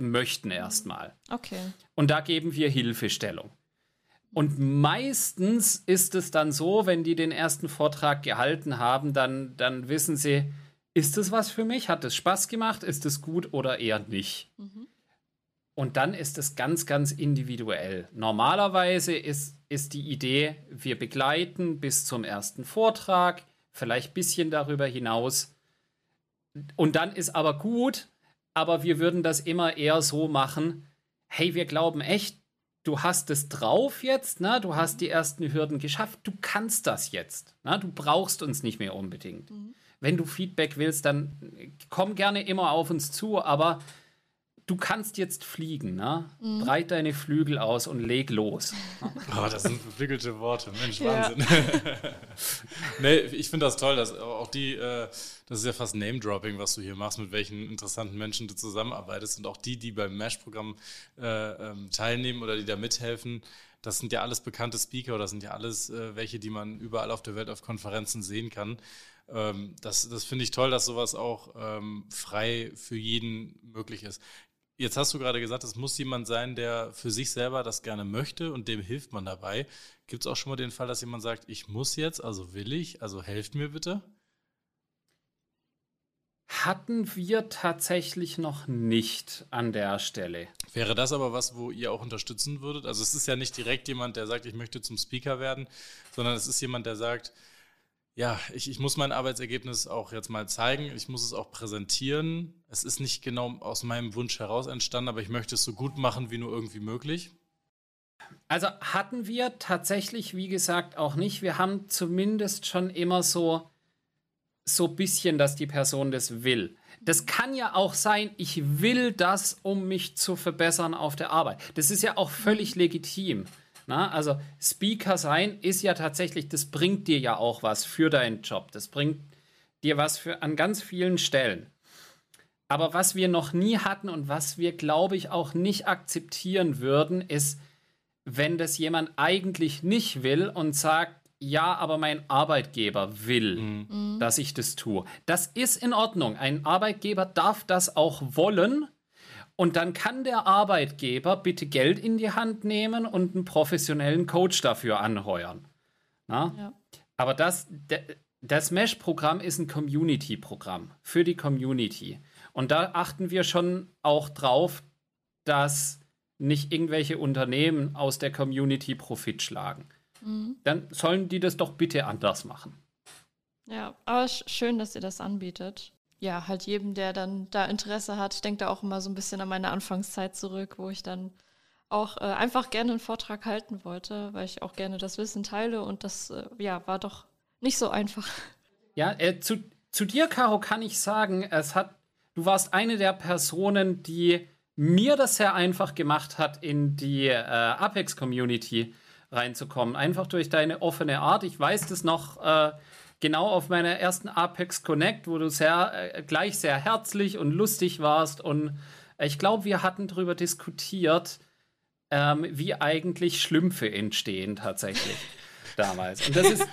Speaker 2: möchten erstmal.
Speaker 3: Okay.
Speaker 2: Und da geben wir Hilfestellung. Und meistens ist es dann so, wenn die den ersten Vortrag gehalten haben, dann, dann wissen sie, ist es was für mich? Hat es Spaß gemacht? Ist es gut oder eher nicht? Mhm. Und dann ist es ganz, ganz individuell. Normalerweise ist, ist die Idee, wir begleiten bis zum ersten Vortrag, vielleicht ein bisschen darüber hinaus. Und dann ist aber gut, aber wir würden das immer eher so machen, hey, wir glauben echt, du hast es drauf jetzt, ne? du hast die ersten Hürden geschafft, du kannst das jetzt, ne? du brauchst uns nicht mehr unbedingt. Mhm. Wenn du Feedback willst, dann komm gerne immer auf uns zu, aber du kannst jetzt fliegen, ne? Mhm. Breit deine Flügel aus und leg los. [laughs]
Speaker 1: Oh, das sind beflügelte Worte. Mensch, Wahnsinn. Ja. [laughs] nee, ich finde das toll, dass auch die, äh, das ist ja fast Name-Dropping, was du hier machst, mit welchen interessanten Menschen du zusammenarbeitest und auch die, die beim MASH-Programm äh, ähm, teilnehmen oder die da mithelfen. Das sind ja alles bekannte Speaker oder das sind ja alles äh, welche, die man überall auf der Welt auf Konferenzen sehen kann ähm, das, das finde ich toll, dass sowas auch ähm, frei für jeden möglich ist. Jetzt hast du gerade gesagt, es muss jemand sein, der für sich selber das gerne möchte und dem hilft man dabei. Gibt es auch schon mal den Fall, dass jemand sagt, ich muss jetzt, also will ich, also helft mir bitte?
Speaker 2: Hatten wir tatsächlich noch nicht an der Stelle.
Speaker 1: Wäre das aber was, wo ihr auch unterstützen würdet? Also es ist ja nicht direkt jemand, der sagt, ich möchte zum Speaker werden, sondern es ist jemand, der sagt, ja, ich, ich muss mein Arbeitsergebnis auch jetzt mal zeigen. Ich muss es auch präsentieren. Es ist nicht genau aus meinem Wunsch heraus entstanden, aber ich möchte es so gut machen wie nur irgendwie möglich.
Speaker 2: Also hatten wir tatsächlich, wie gesagt, auch nicht. Wir haben zumindest schon immer so so bisschen, dass die Person das will. Das kann ja auch sein, ich will das, um mich zu verbessern auf der Arbeit. Das ist ja auch völlig legitim. Na, also Speaker sein ist ja tatsächlich, das bringt dir ja auch was für deinen Job. Das bringt dir was für an ganz vielen Stellen. Aber was wir noch nie hatten und was wir, glaube ich, auch nicht akzeptieren würden, ist, wenn das jemand eigentlich nicht will und sagt, ja, aber mein Arbeitgeber will, mhm. dass ich das tue. Das ist in Ordnung. Ein Arbeitgeber darf das auch wollen, und dann kann der Arbeitgeber bitte Geld in die Hand nehmen und einen professionellen Coach dafür anheuern. Ja. Aber das, das Mesh-Programm ist ein Community-Programm für die Community. Und da achten wir schon auch drauf, dass nicht irgendwelche Unternehmen aus der Community Profit schlagen. Mhm. Dann sollen die das doch bitte anders machen.
Speaker 3: Ja, aber schön, dass ihr das anbietet ja, halt jedem, der dann da Interesse hat. Ich denke da auch immer so ein bisschen an meine Anfangszeit zurück, wo ich dann auch äh, einfach gerne einen Vortrag halten wollte, weil ich auch gerne das Wissen teile und das, äh, ja, war doch nicht so einfach.
Speaker 2: Ja, äh, zu, zu dir, Caro, kann ich sagen, es hat, du warst eine der Personen, die mir das sehr einfach gemacht hat, in die äh, Apex-Community reinzukommen. Einfach durch deine offene Art. Ich weiß das noch, äh, genau auf meiner ersten Apex Connect, wo du sehr äh, gleich sehr herzlich und lustig warst. Und ich glaube, wir hatten darüber diskutiert, ähm, wie eigentlich Schlümpfe entstehen tatsächlich [laughs] damals. Und das ist,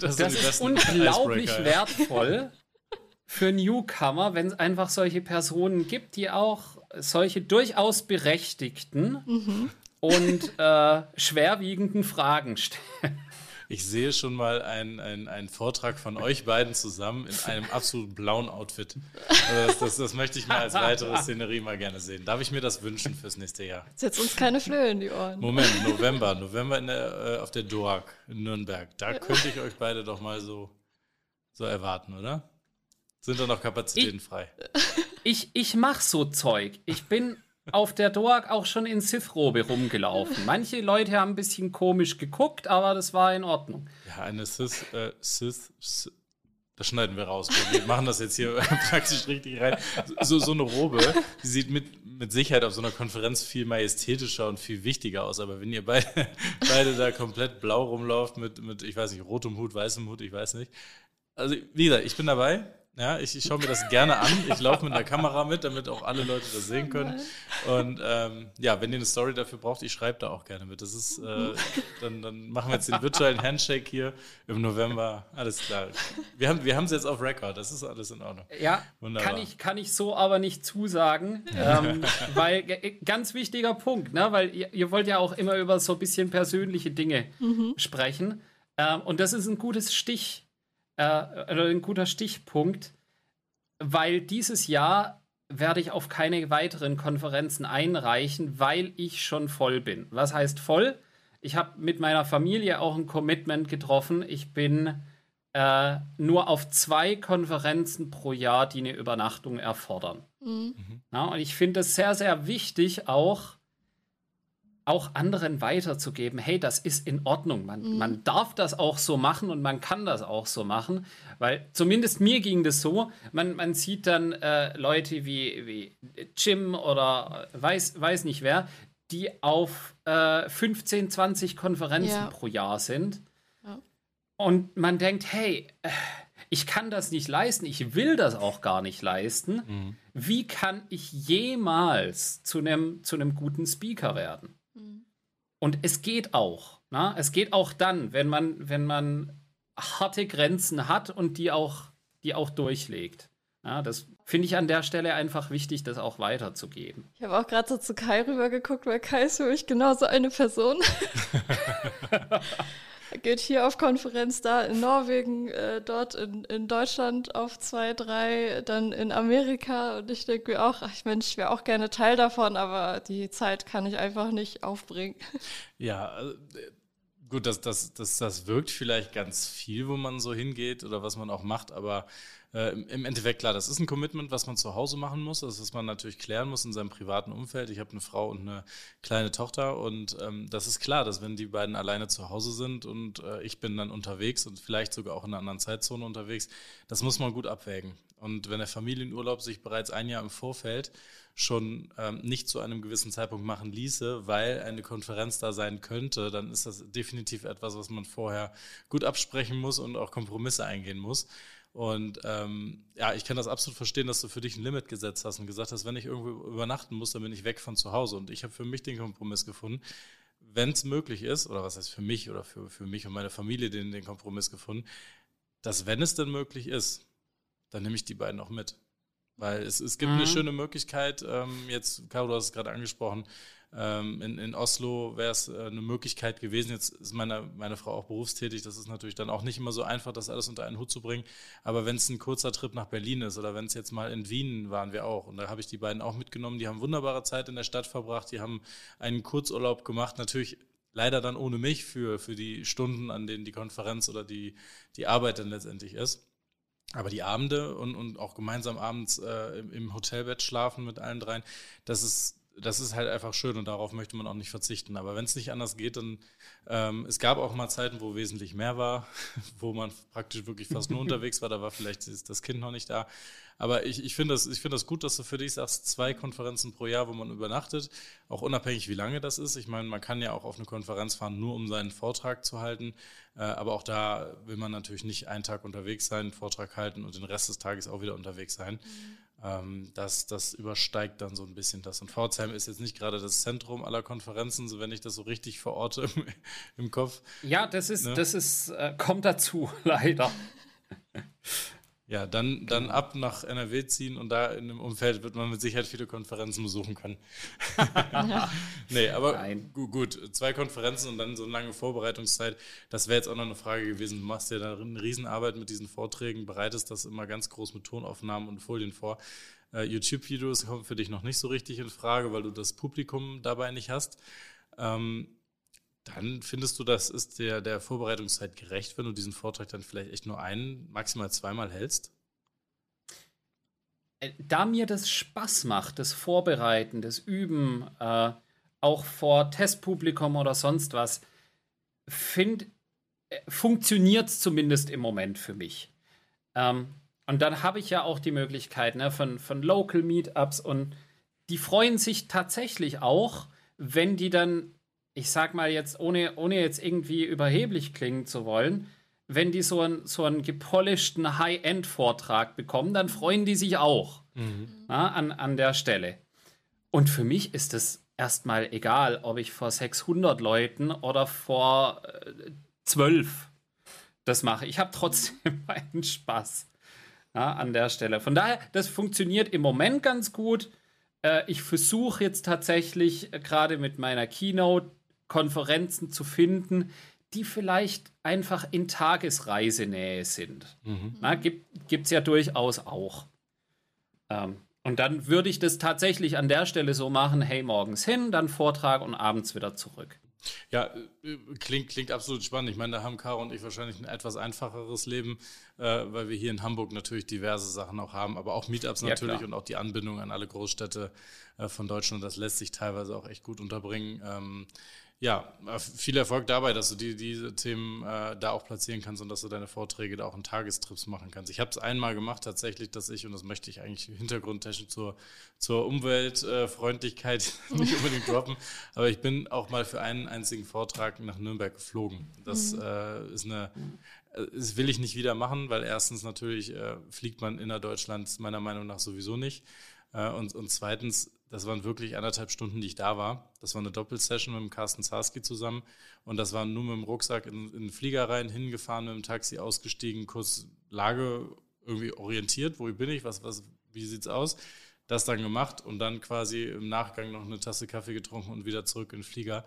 Speaker 2: das, das ist unglaublich wertvoll für Newcomer, wenn es einfach solche Personen gibt, die auch solche durchaus berechtigten mhm. und äh, schwerwiegenden Fragen stellen.
Speaker 1: Ich sehe schon mal einen, einen, einen Vortrag von euch beiden zusammen in einem absolut blauen Outfit. Also das, das, das, möchte ich mal als weitere Szenerie mal gerne sehen. Darf ich mir das wünschen fürs nächste Jahr?
Speaker 3: Setzt uns keine Flöhe in die Ohren.
Speaker 1: Moment, November. November der, äh, auf der DOAG in Nürnberg. Da könnte ich euch beide doch mal so, so erwarten, oder? Sind da noch Kapazitäten
Speaker 2: ich,
Speaker 1: frei?
Speaker 2: Ich, ich mache so Zeug. Ich bin auf der Doak auch schon in Sith-Robe rumgelaufen. Manche Leute haben ein bisschen komisch geguckt, aber das war in Ordnung.
Speaker 1: Ja, eine Sith, äh, Sith, Sith das schneiden wir raus. Wir machen das jetzt hier [laughs] praktisch richtig rein. So, so eine Robe, die sieht mit, mit Sicherheit auf so einer Konferenz viel majestätischer und viel wichtiger aus. Aber wenn ihr beide, [laughs] beide da komplett blau rumlauft mit, mit, ich weiß nicht, rotem Hut, weißem Hut, ich weiß nicht. Also, wie gesagt, ich bin dabei. Ja, ich, ich schaue mir das gerne an. Ich laufe mit der Kamera mit, damit auch alle Leute das sehen können. Und ähm, ja, wenn ihr eine Story dafür braucht, ich schreibe da auch gerne mit. Das ist, äh, dann, dann machen wir jetzt den virtuellen Handshake hier im November. Alles klar. Wir haben wir es jetzt auf Record. Das ist alles in Ordnung.
Speaker 2: Ja, Wunderbar. kann ich, kann ich so aber nicht zusagen. ähm, [laughs] weil, äh, ganz wichtiger Punkt, ne? weil ihr, ihr, wollt ja auch immer über so ein bisschen persönliche Dinge mhm. sprechen. Ähm, und das ist ein gutes Stich äh, ein guter Stichpunkt, weil dieses Jahr werde ich auf keine weiteren Konferenzen einreichen, weil ich schon voll bin. Was heißt voll? Ich habe mit meiner Familie auch ein Commitment getroffen. Ich bin äh, nur auf zwei Konferenzen pro Jahr, die eine Übernachtung erfordern. Mhm. Ja, und ich finde es sehr, sehr wichtig, auch auch anderen weiterzugeben, hey, das ist in Ordnung. Man, mhm. man darf das auch so machen und man kann das auch so machen. Weil zumindest mir ging das so. Man, man sieht dann äh, Leute wie, wie Jim oder weiß, weiß nicht wer, die auf äh, 15, 20 Konferenzen ja. pro Jahr sind. Ja. Und man denkt, hey, äh, ich kann das nicht leisten, ich will das auch gar nicht leisten. Mhm. Wie kann ich jemals zu einem zu guten Speaker werden? Und es geht auch. Na? Es geht auch dann, wenn man, wenn man harte Grenzen hat und die auch, die auch durchlegt. Ja, das finde ich an der Stelle einfach wichtig, das auch weiterzugeben.
Speaker 3: Ich habe auch gerade so zu Kai rübergeguckt, weil Kai ist für mich genauso eine Person. [laughs] [laughs] Geht hier auf Konferenz, da in Norwegen, äh, dort in, in Deutschland auf zwei, drei, dann in Amerika. Und ich denke mir auch, ach Mensch, ich wäre auch gerne Teil davon, aber die Zeit kann ich einfach nicht aufbringen.
Speaker 1: Ja, also, gut, das, das, das, das wirkt vielleicht ganz viel, wo man so hingeht oder was man auch macht, aber äh, im Endeffekt klar, das ist ein Commitment, was man zu Hause machen muss, das was man natürlich klären muss in seinem privaten Umfeld. Ich habe eine Frau und eine kleine Tochter und ähm, das ist klar, dass wenn die beiden alleine zu Hause sind und äh, ich bin dann unterwegs und vielleicht sogar auch in einer anderen Zeitzone unterwegs, das muss man gut abwägen. Und wenn der Familienurlaub sich bereits ein Jahr im Vorfeld schon ähm, nicht zu einem gewissen Zeitpunkt machen ließe, weil eine Konferenz da sein könnte, dann ist das definitiv etwas, was man vorher gut absprechen muss und auch Kompromisse eingehen muss. Und ähm, ja, ich kann das absolut verstehen, dass du für dich ein Limit gesetzt hast und gesagt hast, wenn ich irgendwo übernachten muss, dann bin ich weg von zu Hause. Und ich habe für mich den Kompromiss gefunden, wenn es möglich ist, oder was heißt für mich oder für, für mich und meine Familie den, den Kompromiss gefunden, dass wenn es denn möglich ist, dann nehme ich die beiden auch mit. Weil es, es gibt mhm. eine schöne Möglichkeit, ähm, jetzt, Caro, du hast es gerade angesprochen, in, in Oslo wäre es äh, eine Möglichkeit gewesen. Jetzt ist meine, meine Frau auch berufstätig. Das ist natürlich dann auch nicht immer so einfach, das alles unter einen Hut zu bringen. Aber wenn es ein kurzer Trip nach Berlin ist oder wenn es jetzt mal in Wien waren wir auch. Und da habe ich die beiden auch mitgenommen. Die haben wunderbare Zeit in der Stadt verbracht. Die haben einen Kurzurlaub gemacht. Natürlich leider dann ohne mich für, für die Stunden, an denen die Konferenz oder die, die Arbeit dann letztendlich ist. Aber die Abende und, und auch gemeinsam abends äh, im Hotelbett schlafen mit allen dreien, das ist, das ist halt einfach schön und darauf möchte man auch nicht verzichten. Aber wenn es nicht anders geht, dann ähm, es gab auch mal Zeiten, wo wesentlich mehr war, [laughs] wo man praktisch wirklich fast nur [laughs] unterwegs war. Da war vielleicht das Kind noch nicht da. Aber ich, ich finde das, ich das gut, dass du für dich sagst, zwei Konferenzen pro Jahr, wo man übernachtet, auch unabhängig, wie lange das ist. Ich meine, man kann ja auch auf eine Konferenz fahren, nur um seinen Vortrag zu halten. Äh, aber auch da will man natürlich nicht einen Tag unterwegs sein, einen Vortrag halten und den Rest des Tages auch wieder unterwegs sein. Mhm. Ähm, das, das übersteigt dann so ein bisschen das. Und Pforzheim ist jetzt nicht gerade das Zentrum aller Konferenzen, so wenn ich das so richtig verorte im, im Kopf.
Speaker 2: Ja, das ist, ne? das ist, äh, kommt dazu, [laughs] leider.
Speaker 1: Ja, dann, dann genau. ab nach NRW ziehen und da in dem Umfeld wird man mit Sicherheit viele Konferenzen besuchen können. [laughs] [laughs] Nee, aber Nein. gut, zwei Konferenzen und dann so eine lange Vorbereitungszeit, das wäre jetzt auch noch eine Frage gewesen. Du machst ja da eine Riesenarbeit mit diesen Vorträgen, bereitest das immer ganz groß mit Tonaufnahmen und Folien vor. Uh, YouTube-Videos kommen für dich noch nicht so richtig in Frage, weil du das Publikum dabei nicht hast. Ähm, dann findest du, das ist der, der Vorbereitungszeit gerecht, wenn du diesen Vortrag dann vielleicht echt nur ein, maximal zweimal hältst?
Speaker 2: Äh, da mir das Spaß macht, das Vorbereiten, das Üben, äh, auch vor Testpublikum oder sonst was, find, äh, funktioniert es zumindest im Moment für mich. Ähm, und dann habe ich ja auch die Möglichkeit ne, von, von Local Meetups und die freuen sich tatsächlich auch, wenn die dann ich sag mal jetzt, ohne, ohne jetzt irgendwie überheblich klingen zu wollen, wenn die so, ein, so einen gepolischten High-End-Vortrag bekommen, dann freuen die sich auch mhm. na, an, an der Stelle. Und für mich ist es erstmal egal, ob ich vor 600 Leuten oder vor äh, 12 das mache. Ich habe trotzdem [laughs] meinen Spaß ja, an der Stelle. Von daher, das funktioniert im Moment ganz gut. Äh, ich versuche jetzt tatsächlich äh, gerade mit meiner Keynote Konferenzen zu finden, die vielleicht einfach in Tagesreisenähe sind. Mhm. Na, gibt es ja durchaus auch. Ähm, und dann würde ich das tatsächlich an der Stelle so machen, hey, morgens hin, dann Vortrag und abends wieder zurück.
Speaker 1: Ja, äh, klingt, klingt absolut spannend. Ich meine, da haben Caro und ich wahrscheinlich ein etwas einfacheres Leben, äh, weil wir hier in Hamburg natürlich diverse Sachen auch haben, aber auch Meetups ja, natürlich klar. und auch die Anbindung an alle Großstädte äh, von Deutschland, das lässt sich teilweise auch echt gut unterbringen. Ähm, ja, äh, viel Erfolg dabei, dass du die, diese Themen äh, da auch platzieren kannst und dass du deine Vorträge da auch in Tagestrips machen kannst. Ich habe es einmal gemacht tatsächlich, dass ich, und das möchte ich eigentlich hintergrundtechnisch zur, zur Umweltfreundlichkeit äh, [laughs] nicht unbedingt droppen, aber ich bin auch mal für einen einzigen Vortrag nach Nürnberg geflogen. Das mhm. äh, ist eine, äh, das will ich nicht wieder machen, weil erstens natürlich äh, fliegt man innerdeutschland meiner Meinung nach sowieso nicht. Und, und zweitens das waren wirklich anderthalb Stunden, die ich da war. Das war eine Doppelsession mit Carsten Zarski zusammen. Und das war nur mit dem Rucksack in, in den Flieger rein, hingefahren, mit dem Taxi ausgestiegen, kurz Lage irgendwie orientiert. Wo bin ich? Was, was, wie sieht's aus? Das dann gemacht und dann quasi im Nachgang noch eine Tasse Kaffee getrunken und wieder zurück in den Flieger.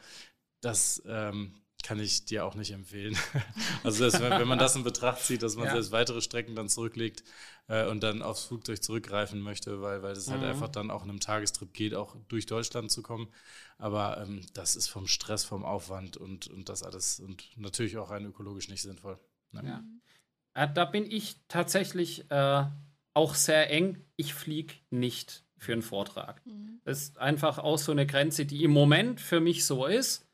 Speaker 1: Das, ähm, kann ich dir auch nicht empfehlen. [laughs] also das, wenn, wenn, man das in Betracht zieht, dass man ja. selbst weitere Strecken dann zurücklegt äh, und dann aufs Flugzeug zurückgreifen möchte, weil, weil es halt mhm. halt einfach dann auch in einem Tagestrip geht, auch durch Deutschland zu kommen. Aber ähm, das ist vom Stress, vom Aufwand und, und das alles und natürlich auch rein ökologisch nicht sinnvoll.
Speaker 2: Ne? Ja. Äh, da bin ich tatsächlich äh, auch sehr eng. Ich fliege nicht für einen Vortrag. Mhm. Das ist einfach auch so eine Grenze, die im Moment für mich so ist.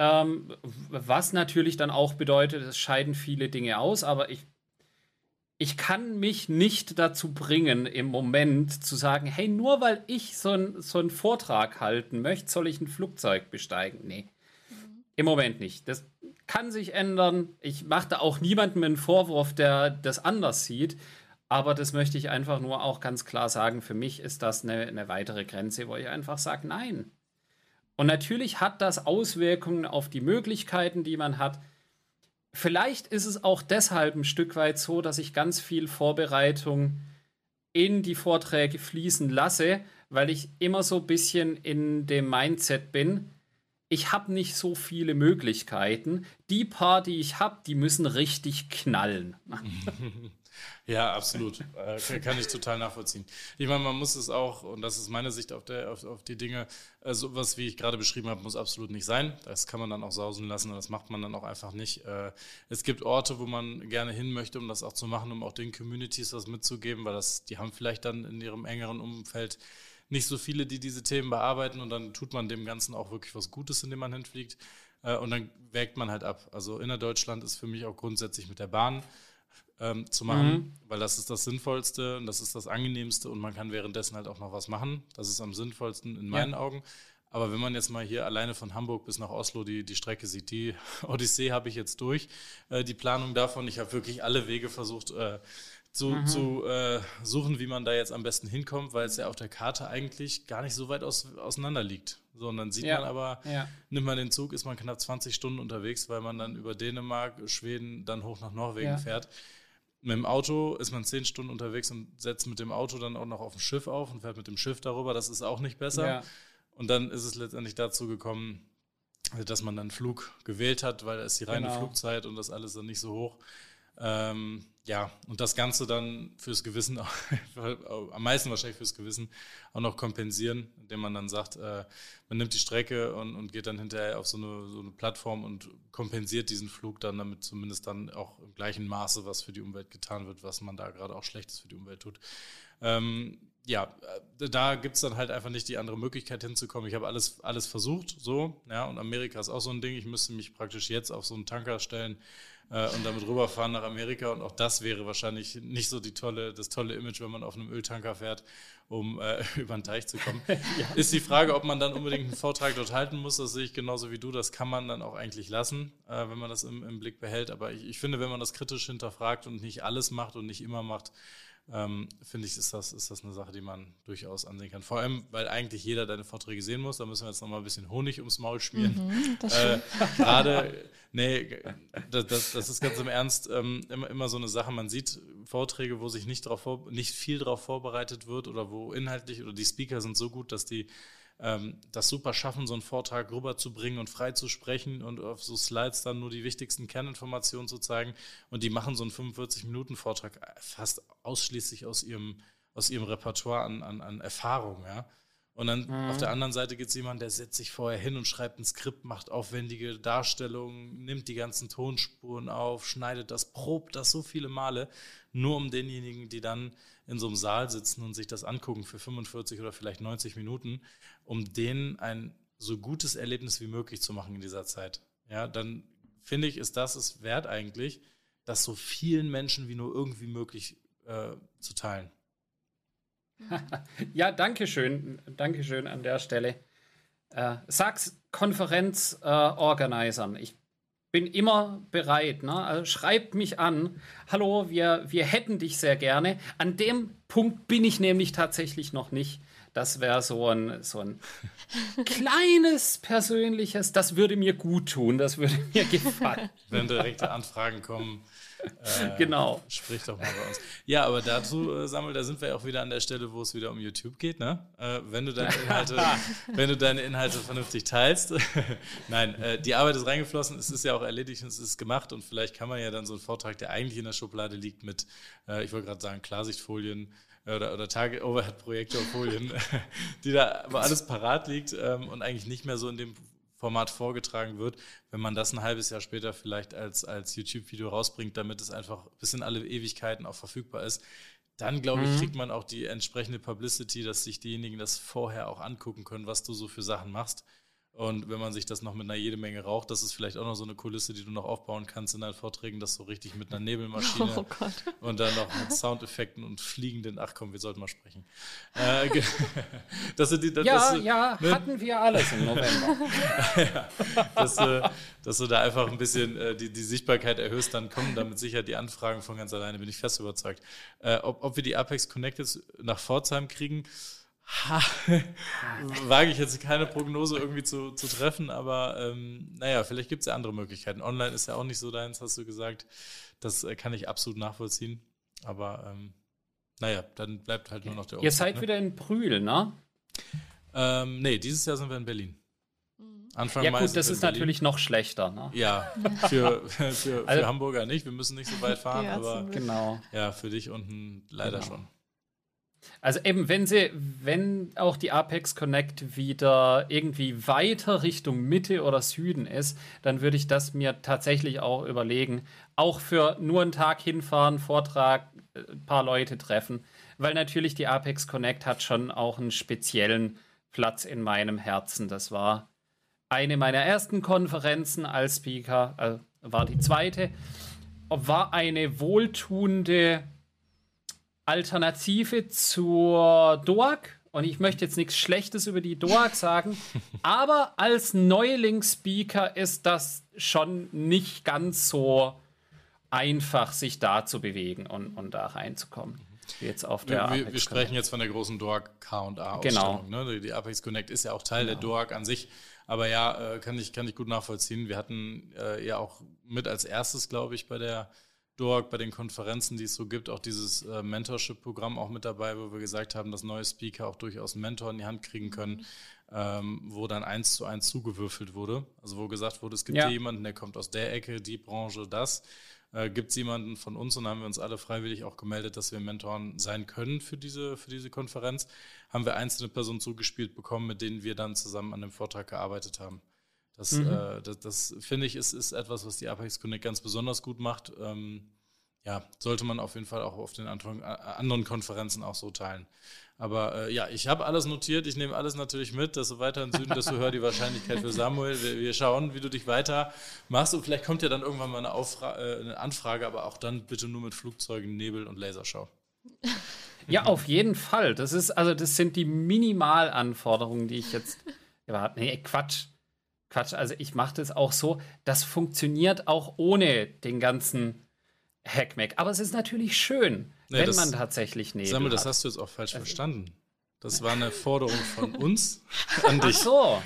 Speaker 2: Ähm, was natürlich dann auch bedeutet, es scheiden viele Dinge aus, aber ich, ich kann mich nicht dazu bringen, im Moment zu sagen, hey, nur weil ich so, ein, so einen Vortrag halten möchte, soll ich ein Flugzeug besteigen. Nee. Mhm. Im Moment nicht. Das kann sich ändern. Ich mache da auch niemandem einen Vorwurf, der das anders sieht. Aber das möchte ich einfach nur auch ganz klar sagen. Für mich ist das eine, eine weitere Grenze, wo ich einfach sage, nein. Und natürlich hat das Auswirkungen auf die Möglichkeiten, die man hat. Vielleicht ist es auch deshalb ein Stück weit so, dass ich ganz viel Vorbereitung in die Vorträge fließen lasse, weil ich immer so ein bisschen in dem Mindset bin, ich habe nicht so viele Möglichkeiten. Die paar, die ich habe, die müssen richtig knallen. [laughs]
Speaker 1: Ja, absolut. Äh, kann ich total nachvollziehen. Ich meine, man muss es auch, und das ist meine Sicht auf, der, auf, auf die Dinge, äh, sowas, wie ich gerade beschrieben habe, muss absolut nicht sein. Das kann man dann auch sausen lassen und das macht man dann auch einfach nicht. Äh, es gibt Orte, wo man gerne hin möchte, um das auch zu machen, um auch den Communities was mitzugeben, weil das, die haben vielleicht dann in ihrem engeren Umfeld nicht so viele, die diese Themen bearbeiten und dann tut man dem Ganzen auch wirklich was Gutes, indem man hinfliegt. Und dann wägt man halt ab. Also innerdeutschland ist für mich auch grundsätzlich mit der Bahn ähm, zu machen, mhm. weil das ist das Sinnvollste und das ist das Angenehmste und man kann währenddessen halt auch noch was machen. Das ist am sinnvollsten in meinen ja. Augen. Aber wenn man jetzt mal hier alleine von Hamburg bis nach Oslo die, die Strecke sieht, die [laughs] Odyssee habe ich jetzt durch, äh, die Planung davon. Ich habe wirklich alle Wege versucht äh, zu, mhm. zu äh, suchen, wie man da jetzt am besten hinkommt, weil es ja auf der Karte eigentlich gar nicht so weit aus, auseinander liegt. So, und dann sieht ja. man aber, ja. nimmt man den Zug, ist man knapp 20 Stunden unterwegs, weil man dann über Dänemark, Schweden, dann hoch nach Norwegen ja. fährt. Mit dem Auto ist man zehn Stunden unterwegs und setzt mit dem Auto dann auch noch auf ein Schiff auf und fährt mit dem Schiff darüber. Das ist auch nicht besser. Ja. Und dann ist es letztendlich dazu gekommen, dass man dann Flug gewählt hat, weil da ist die reine genau. Flugzeit und das alles dann nicht so hoch. Ähm, ja, und das Ganze dann fürs Gewissen, [laughs] am meisten wahrscheinlich fürs Gewissen, auch noch kompensieren, indem man dann sagt, äh, man nimmt die Strecke und, und geht dann hinterher auf so eine, so eine Plattform und kompensiert diesen Flug dann, damit zumindest dann auch im gleichen Maße was für die Umwelt getan wird, was man da gerade auch Schlechtes für die Umwelt tut. Ähm, ja, äh, da gibt es dann halt einfach nicht die andere Möglichkeit hinzukommen. Ich habe alles, alles versucht, so, ja, und Amerika ist auch so ein Ding. Ich müsste mich praktisch jetzt auf so einen Tanker stellen, äh, und damit rüberfahren nach Amerika. Und auch das wäre wahrscheinlich nicht so die tolle, das tolle Image, wenn man auf einem Öltanker fährt, um äh, [laughs] über den Teich zu kommen. [laughs] ja. Ist die Frage, ob man dann unbedingt einen Vortrag dort halten muss. Das sehe ich genauso wie du. Das kann man dann auch eigentlich lassen, äh, wenn man das im, im Blick behält. Aber ich, ich finde, wenn man das kritisch hinterfragt und nicht alles macht und nicht immer macht, ähm, finde ich, ist das, ist das eine Sache, die man durchaus ansehen kann. Vor allem, weil eigentlich jeder deine Vorträge sehen muss. Da müssen wir jetzt nochmal ein bisschen Honig ums Maul schmieren. Mhm, äh, [laughs] Gerade, nee, das, das, das, ist ganz im Ernst ähm, immer, immer so eine Sache. Man sieht Vorträge, wo sich nicht, drauf nicht viel darauf vorbereitet wird oder wo inhaltlich oder die Speaker sind so gut, dass die ähm, das super schaffen, so einen Vortrag rüberzubringen und frei zu sprechen und auf so Slides dann nur die wichtigsten Kerninformationen zu zeigen. Und die machen so einen 45-Minuten-Vortrag fast ausschließlich aus ihrem, aus ihrem Repertoire an, an, an Erfahrung, ja. Und dann mhm. auf der anderen Seite gibt es jemanden, der setzt sich vorher hin und schreibt ein Skript, macht aufwendige Darstellungen, nimmt die ganzen Tonspuren auf, schneidet das, probt das so viele Male, nur um denjenigen, die dann in so einem Saal sitzen und sich das angucken für 45 oder vielleicht 90 Minuten, um denen ein so gutes Erlebnis wie möglich zu machen in dieser Zeit. Ja, dann finde ich, ist das es wert eigentlich, das so vielen Menschen wie nur irgendwie möglich äh, zu teilen. [laughs]
Speaker 2: ja, danke schön. Danke schön an der Stelle. Äh, sag's Konferenzorganisern. Äh, ich bin immer bereit. Ne? Also schreibt mich an. Hallo, wir, wir hätten dich sehr gerne. An dem Punkt bin ich nämlich tatsächlich noch nicht, Das wäre so ein, so ein [laughs] kleines persönliches, das würde mir gut tun, das würde mir gefallen.
Speaker 1: Wenn direkte Anfragen kommen,
Speaker 2: äh, genau.
Speaker 1: Sprich doch mal bei uns. Ja, aber dazu, äh, Samuel, da sind wir ja auch wieder an der Stelle, wo es wieder um YouTube geht, ne? Äh, wenn, du deine Inhalte, [laughs] wenn du deine Inhalte vernünftig teilst. [laughs] Nein, äh, die Arbeit ist reingeflossen, es ist ja auch erledigt und es ist gemacht und vielleicht kann man ja dann so einen Vortrag, der eigentlich in der Schublade liegt, mit, äh, ich wollte gerade sagen, Klarsichtfolien oder, oder Tage-Overhead-Projektorfolien, [laughs] die da aber alles parat liegt ähm, und eigentlich nicht mehr so in dem Format vorgetragen wird, wenn man das ein halbes Jahr später vielleicht als, als YouTube-Video rausbringt, damit es einfach bis in alle Ewigkeiten auch verfügbar ist, dann glaube ich, mhm. kriegt man auch die entsprechende Publicity, dass sich diejenigen das vorher auch angucken können, was du so für Sachen machst. Und wenn man sich das noch mit einer jede Menge raucht, das ist vielleicht auch noch so eine Kulisse, die du noch aufbauen kannst in deinen Vorträgen, das so richtig mit einer Nebelmaschine [laughs] oh und dann noch mit Soundeffekten und fliegenden, ach komm, wir sollten mal sprechen. Äh, [laughs]
Speaker 2: das sind die, das, ja, das, ja, ne? hatten wir alles im November. [laughs]
Speaker 1: ja, dass, äh, dass, du da einfach ein bisschen äh, die, die, Sichtbarkeit erhöhst, dann kommen damit sicher die Anfragen von ganz alleine, bin ich fest überzeugt. Äh, ob, ob wir die Apex Connected nach Pforzheim kriegen, wage ich jetzt keine Prognose irgendwie zu, zu treffen, aber ähm, naja, vielleicht gibt es ja andere Möglichkeiten. Online ist ja auch nicht so deins, hast du gesagt. Das äh, kann ich absolut nachvollziehen. Aber ähm, naja, dann bleibt halt nur noch der
Speaker 2: Ihr seid ne? wieder in Brühl, ne?
Speaker 1: Ähm, nee, dieses Jahr sind wir in Berlin.
Speaker 2: Mhm. Anfang ja, gut, das ist Berlin. natürlich noch schlechter. Ne?
Speaker 1: Ja, [laughs] für, für, für also, Hamburger nicht. Wir müssen nicht so weit fahren, aber
Speaker 2: genau.
Speaker 1: ja, für dich unten leider genau. schon.
Speaker 2: Also eben, wenn sie, wenn auch die Apex Connect wieder irgendwie weiter Richtung Mitte oder Süden ist, dann würde ich das mir tatsächlich auch überlegen. Auch für nur einen Tag hinfahren, Vortrag, ein äh, paar Leute treffen. Weil natürlich die Apex Connect hat schon auch einen speziellen Platz in meinem Herzen. Das war eine meiner ersten Konferenzen als Speaker, also war die zweite. War eine wohltuende Alternative zur DOAG. Und ich möchte jetzt nichts Schlechtes über die DOAG sagen, [laughs] aber als Neuling-Speaker ist das schon nicht ganz so einfach, sich da zu bewegen und, und da reinzukommen.
Speaker 1: Jetzt auf der wir, wir, wir sprechen jetzt von der großen DOAG K&A-Ausstellung. Genau. Ne? Die Apex Connect ist ja auch Teil genau. der DOAG an sich. Aber ja, äh, kann, ich, kann ich gut nachvollziehen. Wir hatten äh, ja auch mit als erstes, glaube ich, bei der Dork, bei den Konferenzen, die es so gibt, auch dieses äh, Mentorship-Programm auch mit dabei, wo wir gesagt haben, dass neue Speaker auch durchaus einen Mentor in die Hand kriegen können, ähm, wo dann eins zu eins zugewürfelt wurde. Also wo gesagt wurde, es gibt ja. hier jemanden, der kommt aus der Ecke, die Branche, das. Äh, gibt es jemanden von uns und haben wir uns alle freiwillig auch gemeldet, dass wir Mentoren sein können für diese, für diese Konferenz. Haben wir einzelne Personen zugespielt bekommen, mit denen wir dann zusammen an dem Vortrag gearbeitet haben. Das, mhm. äh, das, das finde ich, ist, ist etwas, was die Apex Connect ganz besonders gut macht. Ähm, ja, sollte man auf jeden Fall auch auf den anderen Konferenzen auch so teilen. Aber äh, ja, ich habe alles notiert, ich nehme alles natürlich mit, du weiter in Süden, desto höher die Wahrscheinlichkeit für Samuel. Wir, wir, schauen, wie du dich weiter machst und vielleicht kommt ja dann irgendwann mal eine, Aufra äh, eine Anfrage, aber auch dann bitte nur mit Flugzeugen, Nebel und Laserschau. [laughs]
Speaker 2: Ja, auf jeden Fall. Das ist, also das sind die Minimalanforderungen, die ich jetzt. Nee, Quatsch. Quatsch, also ich mache das auch so. Das funktioniert auch ohne den ganzen Hackmack. Aber es ist natürlich schön, nee, wenn das, man tatsächlich Nebel
Speaker 1: Sammel, das hast du jetzt auch falsch also, verstanden. Das war eine [laughs] Forderung von uns an dich.
Speaker 2: Ach so.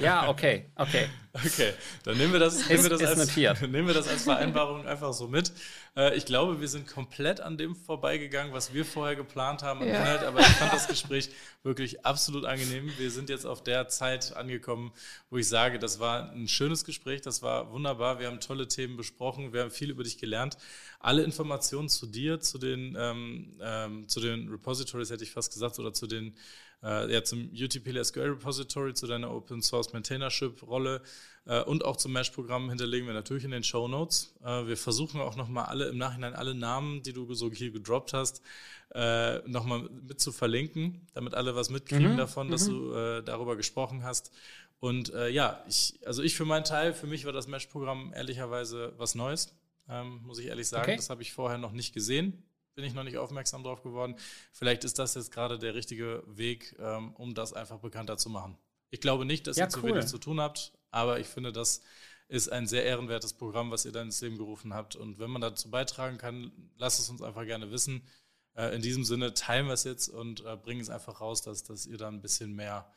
Speaker 2: Ja, okay, okay.
Speaker 1: Okay, dann nehmen wir das, nehmen wir das, als, [laughs] nehmen wir das als Vereinbarung einfach so mit. Äh, ich glaube, wir sind komplett an dem vorbeigegangen, was wir vorher geplant haben ja. Inhalt, aber ich fand das Gespräch wirklich absolut angenehm. Wir sind jetzt auf der Zeit angekommen, wo ich sage, das war ein schönes Gespräch, das war wunderbar. Wir haben tolle Themen besprochen, wir haben viel über dich gelernt. Alle Informationen zu dir, zu den, ähm, ähm, zu den Repositories, hätte ich fast gesagt, oder zu den äh, ja, zum UTP SQL Repository, zu deiner Open Source Maintainership Rolle äh, und auch zum Mesh-Programm hinterlegen wir natürlich in den Show Notes. Äh, wir versuchen auch nochmal alle im Nachhinein alle Namen, die du so hier gedroppt hast, äh, nochmal mit zu verlinken, damit alle was mitkriegen mhm. davon, dass mhm. du äh, darüber gesprochen hast. Und äh, ja, ich, also ich für meinen Teil, für mich war das Mesh-Programm ehrlicherweise was Neues, ähm, muss ich ehrlich sagen. Okay. Das habe ich vorher noch nicht gesehen bin ich noch nicht aufmerksam drauf geworden. Vielleicht ist das jetzt gerade der richtige Weg, ähm, um das einfach bekannter zu machen. Ich glaube nicht, dass ja, ihr cool. zu wenig zu tun habt, aber ich finde, das ist ein sehr ehrenwertes Programm, was ihr dann ins Leben gerufen habt. Und wenn man dazu beitragen kann, lasst es uns einfach gerne wissen. Äh, in diesem Sinne teilen wir es jetzt und äh, bringen es einfach raus, dass, dass ihr da ein bisschen mehr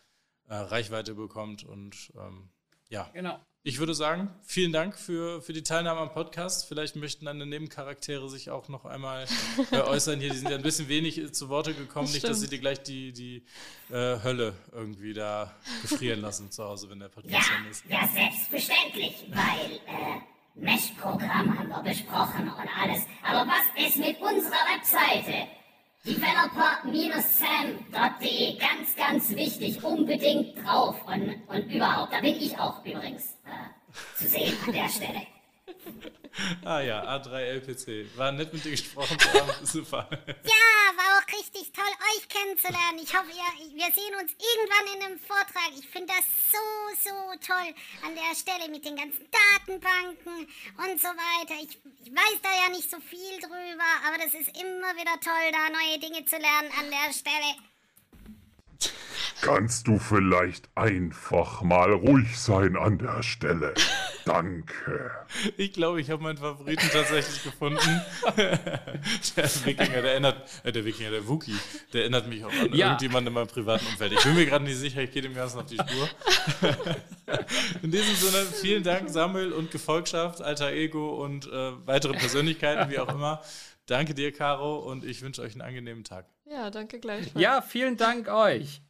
Speaker 1: äh, Reichweite bekommt. Und ähm, ja,
Speaker 2: Genau.
Speaker 1: ich würde sagen, vielen Dank für, für die Teilnahme am Podcast. Vielleicht möchten deine Nebencharaktere sich auch noch einmal äh, [laughs] äußern. Hier, die sind ja ein bisschen wenig äh, zu Worte gekommen.
Speaker 3: Das
Speaker 1: Nicht, dass sie dir gleich die, die äh, Hölle irgendwie da gefrieren lassen zu Hause, wenn der
Speaker 5: Ja,
Speaker 1: Podcast dann ist.
Speaker 5: ja, selbstverständlich, weil äh, Mesh-Programm haben wir besprochen und alles. Aber was ist mit unserer Webseite? Developer-sam.de, ganz, ganz wichtig, unbedingt drauf. Und, und überhaupt, da bin ich auch übrigens äh, zu sehen an der Stelle.
Speaker 1: Ah ja, A3LPC. War nett mit dir gesprochen zu haben. [laughs] Super.
Speaker 6: Ja, richtig toll, euch kennenzulernen. Ich hoffe, ihr, wir sehen uns irgendwann in einem Vortrag. Ich finde das so, so toll an der Stelle mit den ganzen Datenbanken und so weiter. Ich, ich weiß da ja nicht so viel drüber, aber das ist immer wieder toll, da neue Dinge zu lernen an der Stelle.
Speaker 4: Kannst du vielleicht einfach mal ruhig sein an der Stelle? Danke.
Speaker 1: Ich glaube, ich habe meinen Favoriten tatsächlich gefunden. [laughs] der Wikinger, der erinnert, äh, der Wikinger, der Wookie, der erinnert mich auch an
Speaker 2: Ja.
Speaker 1: irgendjemanden in meinem privaten Umfeld. Ich bin mir gerade nicht sicher, ich gehe dem Ganzen auf die Spur. [laughs] in diesem Sinne, vielen Dank, Samuel und Gefolgschaft, Alter Ego und äh, weitere Persönlichkeiten, wie auch immer. Danke dir, Caro, und ich wünsche euch einen angenehmen Tag.
Speaker 3: Ja, danke gleichfalls.
Speaker 2: Ja, vielen Dank euch.